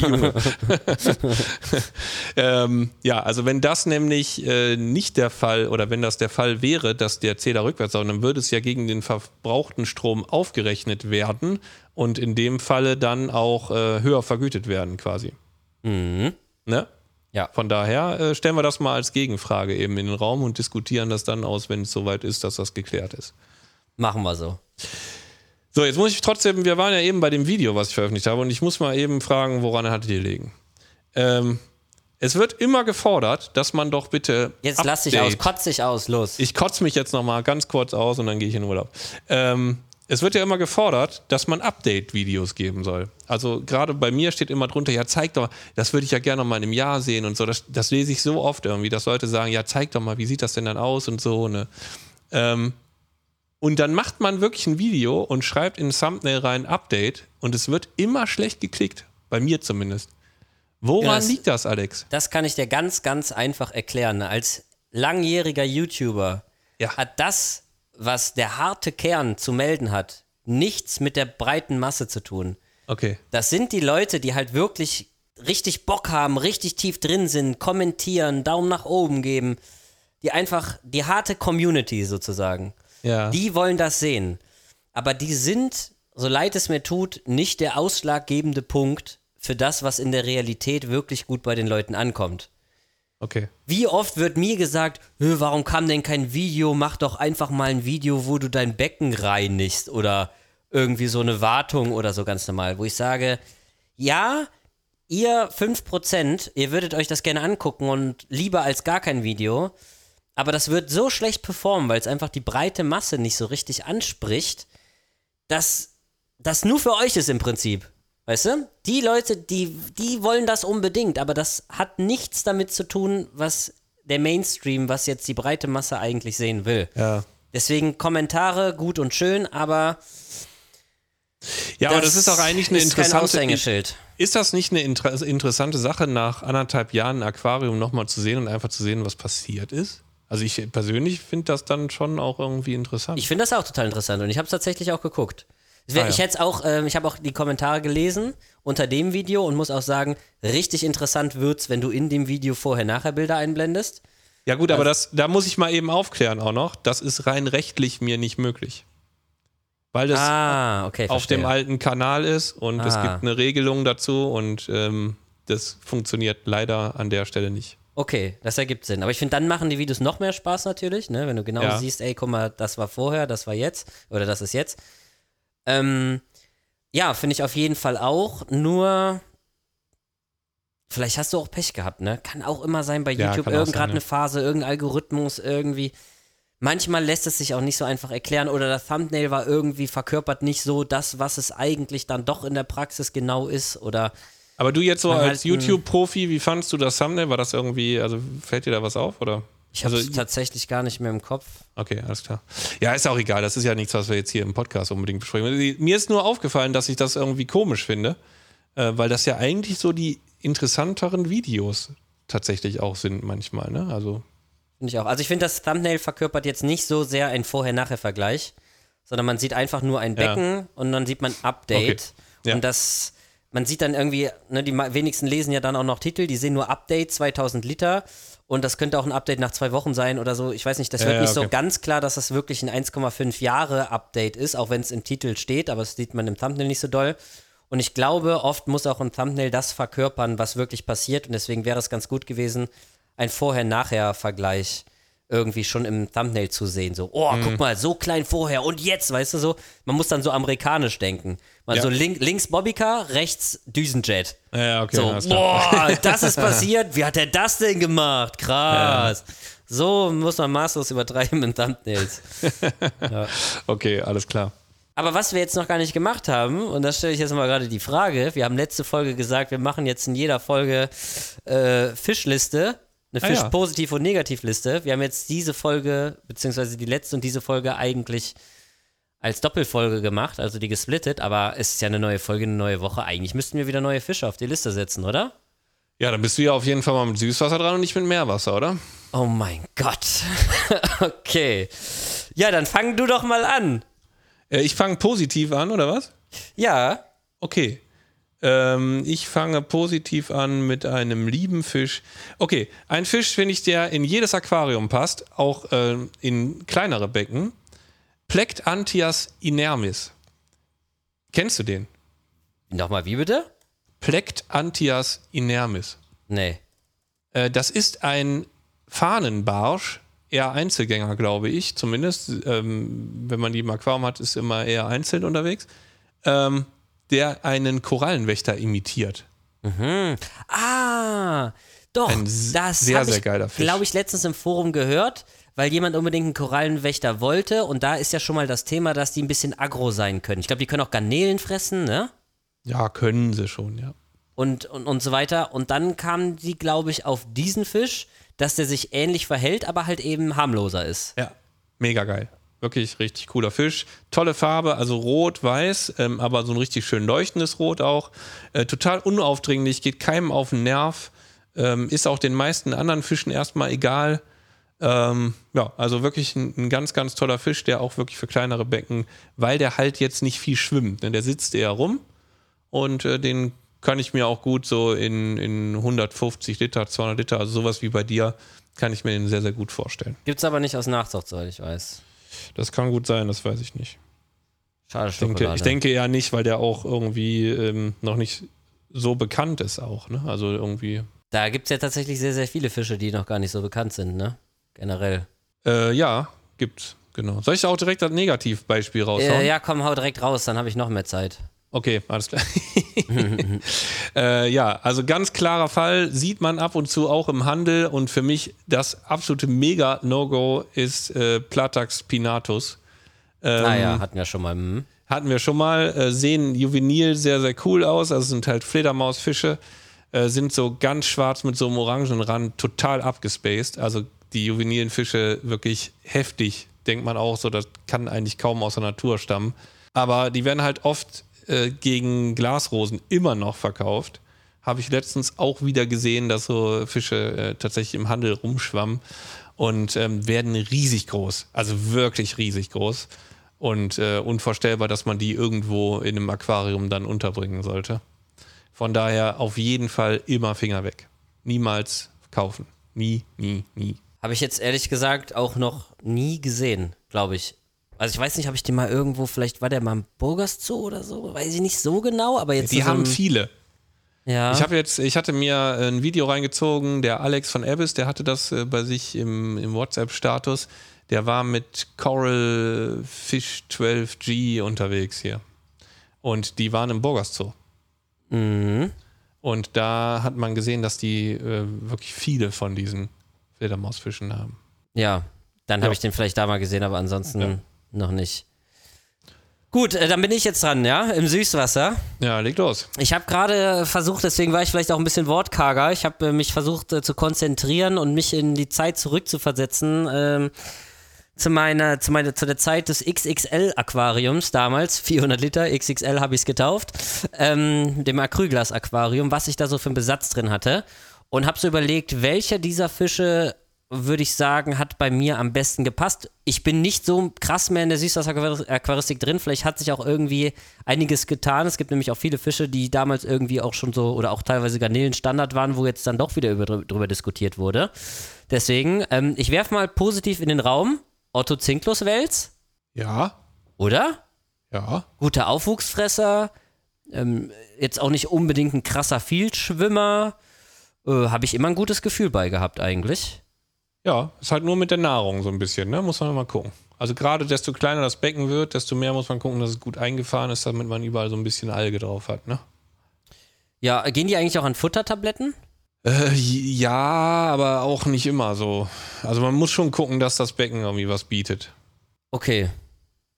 B: ähm, ja, also wenn das nämlich äh, nicht der Fall oder wenn das der Fall wäre, dass der Zähler rückwärts läuft, dann würde es ja gegen den verbrauchten Strom aufgerechnet werden und in dem Falle dann auch äh, höher vergütet werden quasi.
C: Mhm.
B: Ne?
C: Ja.
B: Von daher äh, stellen wir das mal als Gegenfrage eben in den Raum und diskutieren das dann aus, wenn es soweit ist, dass das geklärt ist.
C: Machen wir so.
B: So, jetzt muss ich trotzdem, wir waren ja eben bei dem Video, was ich veröffentlicht habe, und ich muss mal eben fragen, woran hattet ihr liegen? Ähm, es wird immer gefordert, dass man doch bitte.
C: Jetzt lass dich aus,
B: Update-
C: kotz dich aus, los.
B: Ich kotze mich jetzt nochmal ganz kurz aus und dann gehe ich in Urlaub. Ähm, es wird ja immer gefordert, dass man Update-Videos geben soll. Also gerade bei mir steht immer drunter, ja zeig doch mal, das würde ich ja gerne mal in einem Jahr sehen und so. Das, das lese ich so oft irgendwie, dass Leute sagen, ja zeig doch mal, wie sieht das denn dann aus und so. Ne? Ähm, und dann macht man wirklich ein Video und schreibt in Thumbnail rein Update und es wird immer schlecht geklickt. Bei mir zumindest. Woran
C: Ja, das-
B: liegt das, Alex?
C: Das kann ich dir ganz, ganz einfach erklären. Als langjähriger YouTuber
B: Ja.
C: hat das, was der harte Kern zu melden hat, nichts mit der breiten Masse zu tun.
B: Okay.
C: Das sind die Leute, die halt wirklich richtig Bock haben, richtig tief drin sind, kommentieren, Daumen nach oben geben, die einfach die harte Community sozusagen.
B: Ja.
C: Die wollen das sehen. Aber die sind, so leid es mir tut, nicht der ausschlaggebende Punkt für das, was in der Realität wirklich gut bei den Leuten ankommt.
B: Okay.
C: Wie oft wird mir gesagt, "Hö, warum kam denn kein Video? Mach doch einfach mal ein Video, wo du dein Becken reinigst oder irgendwie so eine Wartung oder so ganz normal, wo ich sage, ja, ihr 5%, ihr würdet euch das gerne angucken und lieber als gar kein Video, aber das wird so schlecht performen, weil es einfach die breite Masse nicht so richtig anspricht, dass das nur für euch ist im Prinzip. Weißt du? Die Leute, die, die wollen das unbedingt, aber das hat nichts damit zu tun, was der Mainstream, was jetzt die breite Masse eigentlich sehen will.
B: Ja.
C: Deswegen Kommentare gut und schön, aber
B: Ja, aber das ist auch eigentlich eine
C: ist kein
B: interessante.
C: Aushängeschild.
B: Ist das nicht eine inter interessante Sache, nach anderthalb Jahren ein Aquarium nochmal zu sehen und einfach zu sehen, was passiert ist? Also ich persönlich finde das dann schon auch irgendwie interessant.
C: Ich finde das auch total interessant und ich habe es tatsächlich auch geguckt. Es wär,
B: Ah, ja.
C: Ich hätte auch, ähm, ich habe auch die Kommentare gelesen unter dem Video und muss auch sagen, richtig interessant wird's, wenn du in dem Video vorher-nachher Bilder einblendest.
B: ja gut, aber das, da muss ich mal eben aufklären auch noch. Das ist rein rechtlich mir nicht möglich. Weil das
C: ah, okay,
B: auf dem alten Kanal ist und es
C: Ah.
B: gibt eine Regelung dazu und ähm, das funktioniert leider an der Stelle nicht.
C: Okay, das ergibt Sinn. Aber ich finde, dann machen die Videos noch mehr Spaß natürlich, ne? wenn du genau
B: Ja.
C: siehst, ey, guck mal, das war vorher, das war jetzt oder das ist jetzt. Ähm, ja, finde ich auf jeden Fall auch. Nur vielleicht hast du auch Pech gehabt, ne? Kann auch immer sein bei
B: Ja,
C: YouTube,
B: auch
C: irgend gerade
B: ja.
C: eine Phase, irgendein Algorithmus irgendwie. Manchmal lässt es sich auch nicht so einfach erklären oder das Thumbnail war irgendwie verkörpert nicht so das, was es eigentlich dann doch in der Praxis genau ist oder
B: Aber du jetzt so als
C: halt ein-
B: YouTube-Profi, wie fandst du das Thumbnail? War das irgendwie, also fällt dir da was auf oder?
C: Ich habe es
B: also,
C: tatsächlich gar nicht mehr im Kopf.
B: Okay, alles klar. Ja, ist auch egal. Das ist ja nichts, was wir jetzt hier im Podcast unbedingt besprechen. Mir ist nur aufgefallen, dass ich das irgendwie komisch finde, äh, weil das ja eigentlich so die interessanteren Videos tatsächlich auch sind manchmal. Ne? Also
C: Finde ich auch. Also ich finde, das Thumbnail verkörpert jetzt nicht so sehr ein Vorher-Nachher-Vergleich, sondern man sieht einfach nur ein
B: Ja.
C: Becken und dann sieht man Update.
B: Okay. Ja.
C: Und das, man sieht dann irgendwie, ne, die wenigsten lesen ja dann auch noch Titel, die sehen nur Update 2000 Liter und das könnte auch ein Update nach zwei Wochen sein oder so. Ich weiß nicht, das wird
B: ja,
C: nicht so
B: okay.
C: ganz klar, dass das wirklich ein 1,5 Jahre Update ist, auch wenn es im Titel steht, aber das sieht man im Thumbnail nicht so doll. Und ich glaube, oft muss auch ein Thumbnail das verkörpern, was wirklich passiert. Und deswegen wäre es ganz gut gewesen, ein Vorher-Nachher-Vergleich irgendwie schon im Thumbnail zu sehen. So, oh,
B: Mhm.
C: guck mal, so klein vorher und jetzt, weißt du so. Man muss dann so amerikanisch denken. Mal
B: Ja.
C: so link, links Bobbycar, rechts Düsenjet.
B: Ja, okay,
C: So, boah, das ist passiert. Wie hat er das denn gemacht? Krass. So muss man maßlos übertreiben mit Thumbnails.
B: okay, alles klar.
C: Aber was wir jetzt noch gar nicht gemacht haben, und das stelle ich jetzt mal gerade die Frage, wir haben letzte Folge gesagt, wir machen jetzt in jeder Folge äh, Fischliste, eine
B: Ah, ja.
C: Fisch-Positiv- und Negativliste. Wir haben jetzt diese Folge, beziehungsweise die letzte und diese Folge eigentlich als Doppelfolge gemacht, also die gesplittet, aber es ist ja eine neue Folge, eine neue Woche. Eigentlich müssten wir wieder neue Fische auf die Liste setzen, oder?
B: Ja, dann bist du ja auf jeden Fall mal mit Süßwasser dran und nicht mit Meerwasser, oder?
C: Oh mein Gott. okay. Ja, dann fang du doch mal an.
B: Äh, ich fange positiv an, oder was?
C: Ja.
B: Okay. Ähm, ich fange positiv an mit einem lieben Fisch. Okay, ein Fisch finde ich, der in jedes Aquarium passt, auch ähm, in kleinere Becken. Plectantias inermis. Kennst du den?
C: Nochmal, wie bitte?
B: Plectantias inermis.
C: Nee.
B: Äh, das ist ein Fahnenbarsch, eher Einzelgänger, glaube ich, zumindest. Ähm, wenn man die im Aquarium hat, ist immer eher einzeln unterwegs. Ähm, der einen Korallenwächter imitiert.
C: Ah, doch,
B: Ein
C: das
B: sehr,
C: habe
B: sehr
C: ich,
B: geiler Fisch.
C: glaube ich, letztens im Forum gehört, weil jemand unbedingt einen Korallenwächter wollte und da ist ja schon mal das Thema, dass die ein bisschen aggro sein können. Ich glaube, die können auch Garnelen fressen, ne?
B: Ja, können sie schon, ja.
C: Und, und, und so weiter. Und dann kamen die, glaube ich, auf diesen Fisch, dass der sich ähnlich verhält, aber halt eben harmloser ist.
B: Ja, mega geil. Wirklich richtig cooler Fisch. Tolle Farbe, also rot, weiß, ähm, aber so ein richtig schön leuchtendes Rot auch. Äh, total unaufdringlich, geht keinem auf den Nerv. Ähm, ist auch den meisten anderen Fischen erstmal egal. Ähm, ja, also wirklich ein, ein ganz, ganz toller Fisch, der auch wirklich für kleinere Becken, weil der halt jetzt nicht viel schwimmt. Denn der sitzt eher rum und äh, den kann ich mir auch gut so in, in 150 Liter, 200 Liter, also sowas wie bei dir, kann ich mir den sehr, sehr gut vorstellen.
C: Gibt's aber nicht aus Nachzucht, soweit ich weiß.
B: Das kann gut sein, das weiß ich nicht.
C: Schade,
B: Ich denke, ich denke eher nicht, weil der auch irgendwie ähm, noch nicht so bekannt ist auch, ne? Also irgendwie.
C: Da gibt es ja tatsächlich sehr, sehr viele Fische, die noch gar nicht so bekannt sind, ne? Generell.
B: Äh, ja, gibt's, genau. Soll ich da auch direkt das Negativbeispiel raushauen?
C: Äh, ja, komm, hau direkt raus, dann habe ich noch mehr Zeit.
B: Okay, alles klar. äh, ja, also ganz klarer Fall, sieht man ab und zu auch im Handel und für mich das absolute Mega-No-Go ist äh, Platax pinatus. Ähm,
C: ah ja, hatten wir schon mal. Hm.
B: Hatten wir schon mal, äh, sehen juvenil sehr, sehr cool aus. Also sind halt Fledermausfische, äh, sind so ganz schwarz mit so einem orangen Rand, total abgespaced. Also die juvenilen Fische wirklich heftig, denkt man auch so, das kann eigentlich kaum aus der Natur stammen. Aber die werden halt oft äh, gegen Glasrosen immer noch verkauft. Habe ich letztens auch wieder gesehen, dass so Fische äh, tatsächlich im Handel rumschwammen und ähm, werden riesig groß. Also wirklich riesig groß. Und äh, unvorstellbar, dass man die irgendwo in einem Aquarium dann unterbringen sollte. Von daher auf jeden Fall immer Finger weg. Niemals kaufen. Nie, nie, nie.
C: Habe ich jetzt ehrlich gesagt auch noch nie gesehen, glaube ich. Also ich weiß nicht, habe ich den mal irgendwo, vielleicht war der mal im Burgers Zoo oder so, weiß ich nicht so genau, aber jetzt
B: Die haben viele.
C: ja.
B: Ich habe jetzt, ich hatte mir ein Video reingezogen, der Alex von Abyss, der hatte das äh, bei sich im, im WhatsApp-Status. Der war mit Coral Fish 12G unterwegs hier. Und die waren im Burgers Zoo.
C: mhm.
B: Und da hat man gesehen, dass die äh, wirklich viele von diesen Fledermausfischen haben.
C: Ja, dann
B: Ja.
C: habe ich den vielleicht da mal gesehen, aber ansonsten
B: Ja.
C: noch nicht. Gut, äh, dann bin ich jetzt dran, ja, im Süßwasser.
B: Ja, leg los.
C: Ich habe gerade versucht, deswegen war ich vielleicht auch ein bisschen wortkarger. Ich habe äh, mich versucht äh, zu konzentrieren und mich in die Zeit zurückzuversetzen. Ähm, zu meiner, zu meiner, zu der Zeit des XXL-Aquariums damals, 400 Liter, XXL habe ich es getauft, ähm, dem Acrylglas-Aquarium, was ich da so für einen Besatz drin hatte. Und habe so überlegt, welcher dieser Fische, würde ich sagen, hat bei mir am besten gepasst. Ich bin nicht so krass mehr in der Süßwasseraquaristik drin. Vielleicht hat sich auch irgendwie einiges getan. Es gibt nämlich auch viele Fische, die damals irgendwie auch schon so oder auch teilweise Garnelen Standard waren, wo jetzt dann doch wieder über, drüber diskutiert wurde. Deswegen, ähm, ich werfe mal positiv in den Raum. Otto Zinklus-Wels,
B: Ja,
C: oder?
B: ja.
C: Guter Aufwuchsfresser. Ähm, jetzt auch nicht unbedingt ein krasser Vielschwimmer. Äh, Habe ich immer ein gutes Gefühl bei gehabt eigentlich.
B: Ja, ist halt nur mit der Nahrung so ein bisschen, ne? Muss man mal gucken. Also gerade desto kleiner das Becken wird, desto mehr muss man gucken, dass es gut eingefahren ist, damit man überall so ein bisschen Alge drauf hat, ne?
C: Ja, gehen die eigentlich auch an Futtertabletten?
B: Äh, ja, aber auch nicht immer so. Also man muss schon gucken, dass das Becken irgendwie was bietet.
C: Okay.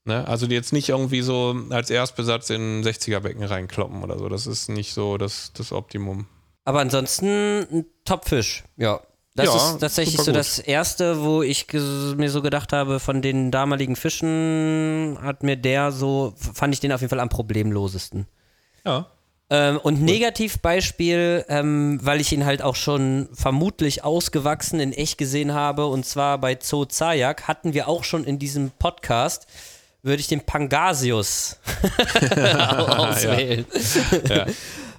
B: Ne? Also jetzt nicht irgendwie so als Erstbesatz in ein 60er-Becken reinkloppen oder so. Das ist nicht so das, das Optimum.
C: Aber ansonsten ein Topfisch. Ja. Das
B: Ja,
C: ist tatsächlich so das erste, wo ich mir so gedacht habe, von den damaligen Fischen hat mir der so, fand ich den auf jeden Fall am problemlosesten.
B: Ja.
C: Ähm, und Negativbeispiel, ähm, weil ich ihn halt auch schon vermutlich ausgewachsen in echt gesehen habe, und zwar bei Zoo Zayak, hatten wir auch schon in diesem Podcast, würde ich den Pangasius auswählen.
B: ja.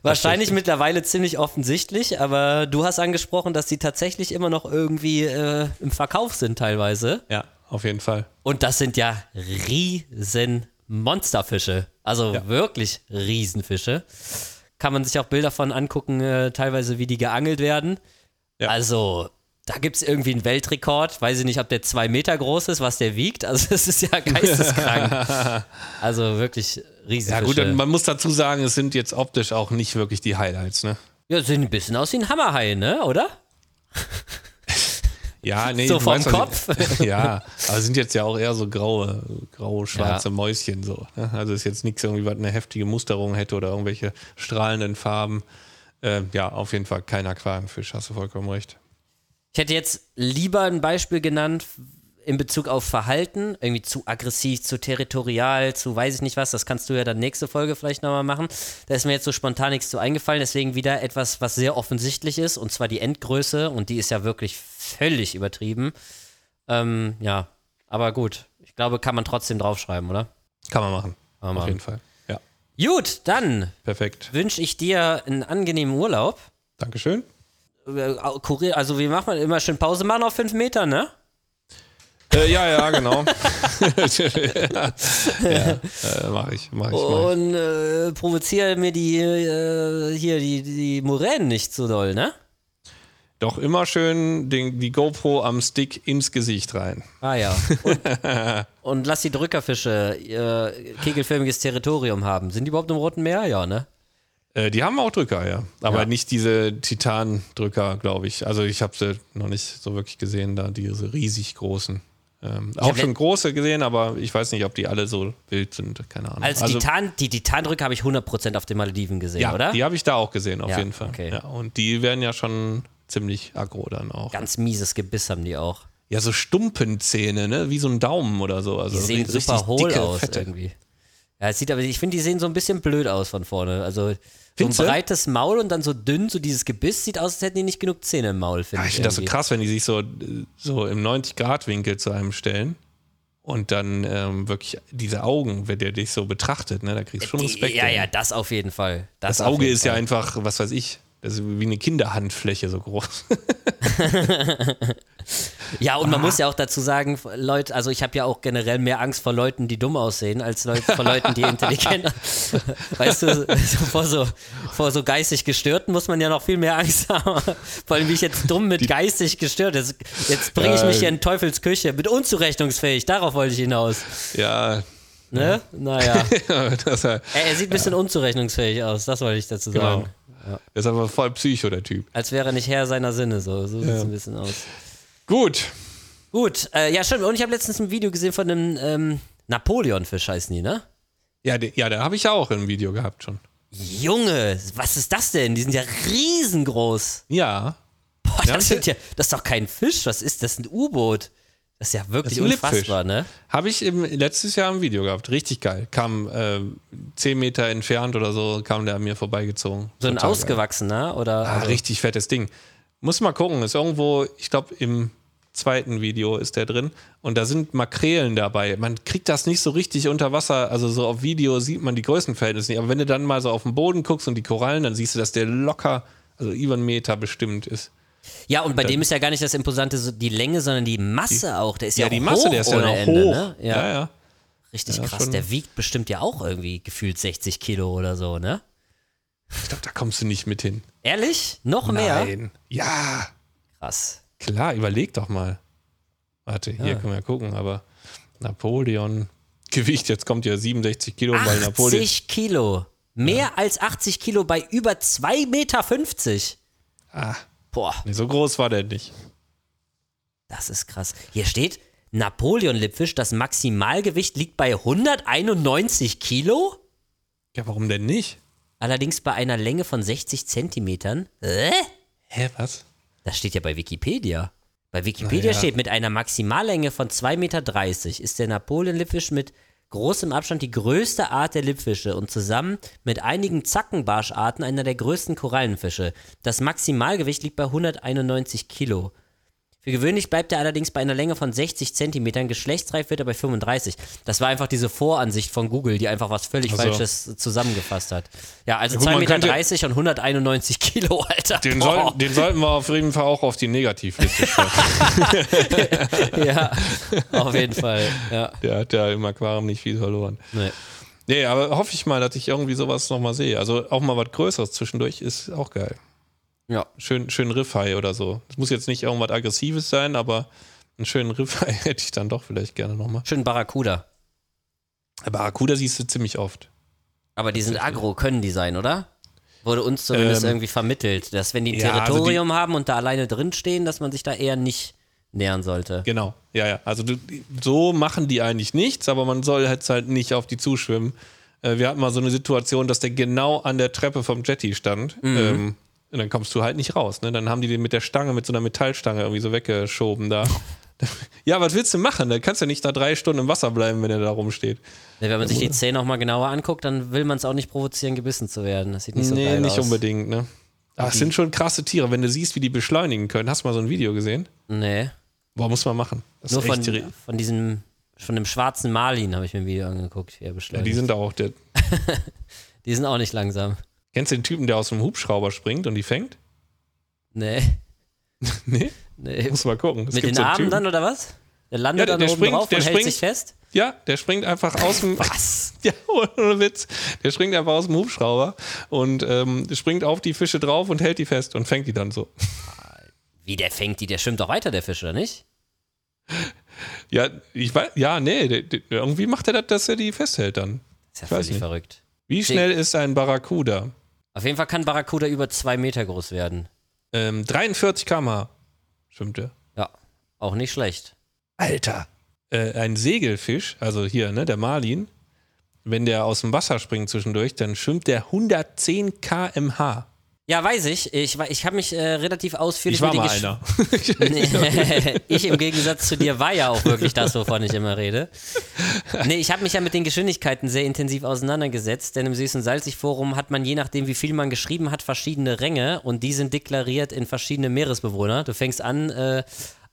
C: Wahrscheinlich mittlerweile ziemlich offensichtlich, aber du hast angesprochen, dass die tatsächlich immer noch irgendwie äh, im Verkauf sind teilweise.
B: Ja, auf jeden Fall.
C: Und das sind ja riesen Monsterfische. Also
B: Ja.
C: wirklich Riesenfische. Kann man sich auch Bilder von angucken, äh, teilweise wie die geangelt werden.
B: Ja.
C: Also, da gibt es irgendwie einen Weltrekord. Weiß ich nicht, ob der zwei Meter groß ist, was der wiegt. Also, es ist ja geisteskrank. also wirklich Riesenfische.
B: Ja gut, man muss dazu sagen, es sind jetzt optisch auch nicht wirklich die Highlights, ne?
C: ja, sehen ein bisschen aus wie ein Hammerhai, ne? Oder?
B: Ja, nee,
C: So vom Kopf?
B: Ja, aber sind jetzt ja auch eher so graue, graue, schwarze
C: Ja.
B: Mäuschen so. Ne? Also ist jetzt nichts irgendwie, was eine heftige Musterung hätte oder irgendwelche strahlenden Farben. Ähm, ja, auf jeden Fall kein Aquarienfisch, hast du vollkommen recht.
C: Ich hätte jetzt lieber ein Beispiel genannt in Bezug auf Verhalten, irgendwie zu aggressiv, zu territorial, zu weiß ich nicht was, das kannst du ja dann nächste Folge vielleicht nochmal machen. Da ist mir jetzt so spontan nichts zu eingefallen, deswegen wieder etwas, was sehr offensichtlich ist, und zwar die Endgröße, und die ist ja wirklich völlig übertrieben. Ähm, ja, aber gut, ich glaube, kann man trotzdem draufschreiben, oder?
B: Kann man machen.
C: Kann man
B: auf
C: machen.
B: jeden Fall. Ja,
C: Gut, dann
B: perfekt.
C: wünsche ich dir einen angenehmen Urlaub.
B: Dankeschön.
C: Äh, Kurier, also wie macht man immer schön Pause machen auf fünf Meter, ne?
B: Äh, ja, ja, genau. ja, äh, mach ich, mach ich, mach ich.
C: Und äh, provoziere mir die äh, hier die, die Muränen nicht so doll, ne?
B: Doch immer schön den, die GoPro am Stick ins Gesicht rein.
C: Ah ja. Und, und lass die Drückerfische ihr kegelförmiges Territorium haben. Sind die überhaupt im Roten Meer? Ja, ne?
B: Äh, die haben auch Drücker, ja. Aber
C: Ja.
B: nicht diese Titan-Drücker, glaube ich. Also ich habe sie noch nicht so wirklich gesehen, da diese riesig großen. Ähm, auch schon große gesehen, aber ich weiß nicht, ob die alle so wild sind. Keine Ahnung.
C: Als
B: also,
C: Titan, die Titandrücke habe ich 100% auf den Malediven gesehen,
B: ja,
C: oder?
B: die habe ich da auch gesehen, auf
C: Ja,
B: jeden Fall.
C: okay.
B: Ja, und die werden ja schon ziemlich aggro dann auch.
C: Ganz mieses Gebiss haben die auch.
B: Ja, so Stumpenzähne, ne? Wie so ein Daumen oder so. Also
C: Die sehen super hohl
B: dicke,
C: aus
B: fette.
C: irgendwie. Ja, es sieht aber, ich finde, die sehen so ein bisschen blöd aus von vorne. Also so ein
B: Findest du?
C: breites Maul und dann so dünn, so dieses Gebiss sieht aus, als hätten die nicht genug Zähne im Maul, finde
B: Ja,
C: ich.
B: ich finde das so
C: irgendwie.
B: krass, wenn die sich so, so im 90-Grad-Winkel zu einem stellen und dann ähm, wirklich diese Augen, wenn der dich so betrachtet, ne, da kriegst du schon
C: Die,
B: Respekt.
C: ja,
B: ey.
C: ja, das auf jeden Fall. Das,
B: Das
C: auf
B: Auge
C: jeden
B: ist ja
C: Fall.
B: einfach, was weiß ich, das ist wie eine Kinderhandfläche so groß.
C: Ja,
B: Ah.
C: und man muss ja auch dazu sagen, Leute, also ich habe ja auch generell mehr Angst vor Leuten, die dumm aussehen, als Leute, vor Leuten, die intelligent Weißt du, vor, so, vor so geistig Gestörten muss man ja noch viel mehr Angst haben. Vor allem, wie ich jetzt dumm mit geistig gestört. Jetzt, jetzt bringe ich mich hier in Teufels Küche. Mit unzurechnungsfähig, darauf wollte ich hinaus.
B: ja,
C: Ne? Naja.
B: äh,
C: Er, er sieht ein bisschen unzurechnungsfähig aus, das wollte ich dazu
B: genau.
C: Sagen.
B: Der ist aber voll Psycho, der Typ.
C: Als wäre er nicht Herr seiner Sinne, so, so sieht es ein bisschen aus.
B: Gut.
C: Gut, äh, ja, stimmt. Und ich habe letztens ein Video gesehen von einem ähm, Napoleonfisch, heißen die, ne?
B: Ja, der, ja, da habe ich ja auch ein Video gehabt schon.
C: Junge, was ist das denn? Die sind ja riesengroß.
B: Ja.
C: Boah,
B: Ja,
C: das, sind ja, das ist doch kein Fisch. Was ist das? Ein U-Boot. Das ist ja wirklich
B: ist
C: unfassbar, ne?
B: Habe ich im, letztes Jahr ein Video gehabt. Richtig geil. Kam äh, 10 Meter entfernt oder so, kam der an mir vorbeigezogen.
C: So ein
B: Total geil.
C: ausgewachsener oder.
B: Ah,
C: also-
B: richtig fettes Ding. Muss mal gucken. Ist irgendwo, ich glaube, im zweiten Video ist der drin. Und da sind Makrelen dabei. Man kriegt das nicht so richtig unter Wasser. Also so auf Video sieht man die Größenverhältnisse nicht. Aber wenn du dann mal so auf den Boden guckst und die Korallen, dann siehst du, dass der locker, also über einen Meter bestimmt ist.
C: Ja, und bei dem ist ja gar nicht das Imposante so die Länge, sondern die Masse auch. Der ist ja,
B: Ja, die
C: auch
B: Masse,
C: hoch
B: der ist ja
C: ohne
B: noch
C: Ende,
B: hoch.
C: Ne? Ja,
B: ja. ja.
C: richtig
B: Ja,
C: krass. Der wiegt bestimmt ja auch irgendwie gefühlt 60 Kilo oder so, ne?
B: Ich glaube, da kommst du nicht mit hin.
C: Ehrlich? Noch mehr?
B: Nein. Ja,
C: Krass.
B: klar, überleg doch mal. Warte, hier können wir gucken, aber Napoleon, Gewicht, jetzt kommt ja 67 Kilo, weil Napoleon.
C: 80 Kilo. Mehr als 80 Kilo bei über 2,50 Meter.
B: Ah,
C: Boah,
B: nee, so groß war der nicht.
C: das ist krass. Hier steht, Napoleon-Lippfisch, das Maximalgewicht liegt bei 191 Kilo?
B: Ja, warum denn nicht?
C: Allerdings bei einer Länge von 60 Zentimetern. Äh?
B: Hä, was?
C: Das steht ja bei Wikipedia. Bei Wikipedia
B: Naja.
C: steht, mit einer Maximallänge von 2,30 Meter ist der Napoleon-Lippfisch mit großem Abstand die größte Art der Lippfische und zusammen mit einigen Zackenbarscharten einer der größten Korallenfische. Das Maximalgewicht liegt bei 191 Kilo. Für gewöhnlich bleibt er allerdings bei einer Länge von 60 Zentimetern, geschlechtsreif wird er bei 35. Das war einfach diese Voransicht von Google, die einfach was völlig
B: Ach so.
C: Falsches zusammengefasst hat. Ja, also
B: Ja, gut,
C: 2,30
B: man
C: Meter und 191 Kilo, Alter.
B: Den, soll, den sollten wir auf jeden Fall auch auf die Negativliste schreiben.
C: Ja, auf jeden Fall. Ja.
B: Der hat ja im Aquarium nicht viel verloren.
C: Nee.
B: Nee, aber hoffe ich mal, dass ich irgendwie sowas nochmal sehe. Also auch mal was Größeres zwischendurch ist auch geil.
C: Ja.
B: Schön, schön Riffhai oder so. Das muss jetzt nicht irgendwas Aggressives sein, aber einen schönen Riffhai hätte ich dann doch vielleicht gerne nochmal.
C: Schön Barracuda.
B: Barracuda siehst du ziemlich oft.
C: Aber die sind aggro, können die sein, oder? Wurde uns zumindest
B: Ähm,
C: irgendwie vermittelt, dass wenn die ein
B: ja, also
C: Territorium haben und da alleine drin stehen, dass man sich da eher nicht nähern sollte.
B: Genau, ja, ja. Also du, so machen die eigentlich nichts, aber man soll jetzt halt nicht auf die zuschwimmen. Äh, wir hatten mal so eine Situation, dass der genau an der Treppe vom Jetty stand. Ähm, und dann kommst du halt nicht raus. Ne? Dann haben die den mit der Stange, mit so einer Metallstange irgendwie so weggeschoben da. ja, was willst du machen? Da kannst du nicht da drei Stunden im Wasser bleiben, wenn er da rumsteht.
C: Ja, wenn man sich die Zähne nochmal genauer anguckt, dann will man es auch nicht provozieren, gebissen zu werden. Das sieht nicht so
B: nee,
C: geil
B: nicht
C: aus.
B: unbedingt, ne? Aber es sind schon krasse Tiere. Wenn du siehst, wie die beschleunigen können. Hast du mal so ein Video gesehen?
C: Nee.
B: Boah, muss man machen. Das
C: Nur von, von diesem, von dem schwarzen Marlin habe ich mir ein Video angeguckt, wie er
B: ja,
C: beschleunigt.
B: die sind auch. Der,
C: die sind auch nicht langsam.
B: Kennst du den Typen, der aus dem Hubschrauber springt und die fängt?
C: Nee.
B: Nee?
C: nee.
B: Muss mal gucken. Es
C: Mit
B: gibt
C: den
B: so
C: Armen
B: Typen-
C: dann oder was? Der landet
B: Ja, der-
C: dann
B: der
C: oben
B: springt-
C: drauf
B: der
C: und hält
B: springt-
C: sich fest?
B: Ja, der springt einfach aus dem.
C: Was?
B: Ja, ohne Witz. Der springt einfach aus dem Hubschrauber und ähm, springt auf die Fische drauf und hält die fest und fängt die dann so.
C: Wie, der fängt die? Der schwimmt doch weiter, der Fisch, oder nicht?
B: Ja, ich weiß, ja, nee, der, der, irgendwie macht er das, dass er die festhält dann.
C: Ist ja
B: Ich
C: völlig verrückt.
B: Wie schnell ist ein Barracuda?
C: Auf jeden Fall kann Barracuda über zwei Meter groß werden.
B: Ähm, 43 km/h schwimmt er.
C: Ja, auch nicht schlecht.
B: Alter. Äh, ein Segelfisch, also hier, ne, der Marlin, wenn der aus dem Wasser springt zwischendurch, dann schwimmt der 110 km/h.
C: Ja, weiß ich. Ich, ich habe mich äh, relativ ausführlich
B: Ich war
C: mit
B: mal einer.
C: Nee, ich im Gegensatz zu dir war ja auch wirklich das, wovon ich immer rede. Nee, ich habe mich ja mit den Geschwindigkeiten sehr intensiv auseinandergesetzt, denn im Süß- und Salzig-Forum hat man je nachdem, wie viel man geschrieben hat, verschiedene Ränge und die sind deklariert in verschiedene Meeresbewohner. Du fängst an äh,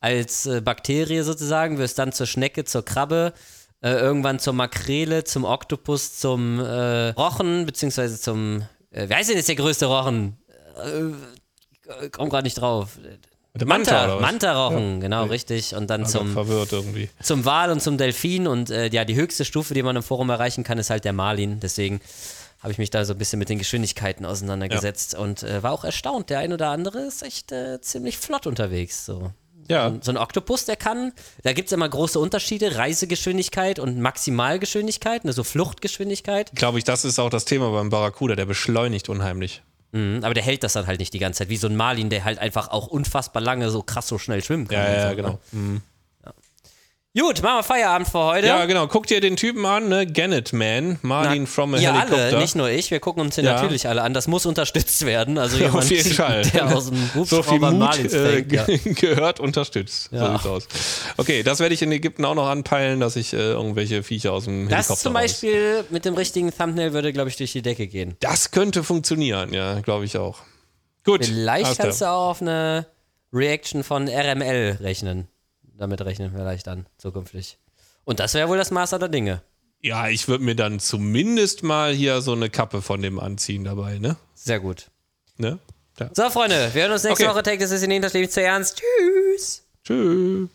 C: als äh, Bakterie sozusagen, wirst dann zur Schnecke, zur Krabbe, äh, irgendwann zur Makrele, zum Oktopus, zum äh, Rochen, beziehungsweise zum, äh, wie heißt denn jetzt der größte Rochen? Äh, komm gerade nicht drauf.
B: Der
C: Manta,
B: oder was?
C: Manta-Rochen, genau, richtig. Und dann
B: Also
C: zum,
B: verwirrt irgendwie.
C: zum Wal und zum Delfin. Und äh, ja, die höchste Stufe, die man im Forum erreichen kann, ist halt der Marlin. Deswegen habe ich mich da so ein bisschen mit den Geschwindigkeiten auseinandergesetzt und äh, war auch erstaunt. Der ein oder andere ist echt äh, ziemlich flott unterwegs. So.
B: Ja,
C: So ein Oktopus, der kann, da gibt es immer große Unterschiede, Reisegeschwindigkeit und Maximalgeschwindigkeit, ne, so Fluchtgeschwindigkeit.
B: glaube ich, das ist auch das Thema beim Barracuda. Der beschleunigt unheimlich.
C: Mhm, aber der hält das dann halt nicht die ganze Zeit, wie so ein Marlin, der halt einfach auch unfassbar lange so krass so schnell schwimmen kann.
B: Ja, ja,
C: so,
B: genau.
C: Ne? Gut, machen wir Feierabend für heute.
B: Ja, genau. Guck dir den Typen an, ne? Gannet Man, Marlin from a
C: Ihr
B: Helicopter.
C: alle, nicht nur ich, wir gucken uns den
B: Ja.
C: natürlich alle an. Das muss unterstützt werden. Also
B: Ja,
C: jemand,
B: auf jeden Fall.
C: der aus dem
B: so viel
C: Hubschrauber
B: Mut
C: Marlins
B: äh,
C: fängt. Ja.
B: gehört, unterstützt. So
C: Ja.
B: sieht's aus. Okay, das werde ich in Ägypten auch noch anpeilen, dass ich äh, irgendwelche Viecher aus dem Helikopter
C: Das zum
B: raus-
C: Beispiel mit dem richtigen Thumbnail würde, glaube ich, durch die Decke gehen.
B: Das könnte funktionieren, ja, glaube ich auch. Gut.
C: Vielleicht kannst du auch auf eine Reaction von RML rechnen. Damit rechnen vielleicht dann zukünftig. Und das wäre wohl das Maß aller Dinge.
B: Ja, ich würde mir dann zumindest mal hier so eine Kappe von dem anziehen dabei, ne?
C: Sehr gut.
B: ne? Ja.
C: So, Freunde, wir hören uns nächste
B: Okay.
C: Woche. Take this is in das Leben zu ernst. Tschüss.
B: Tschüss.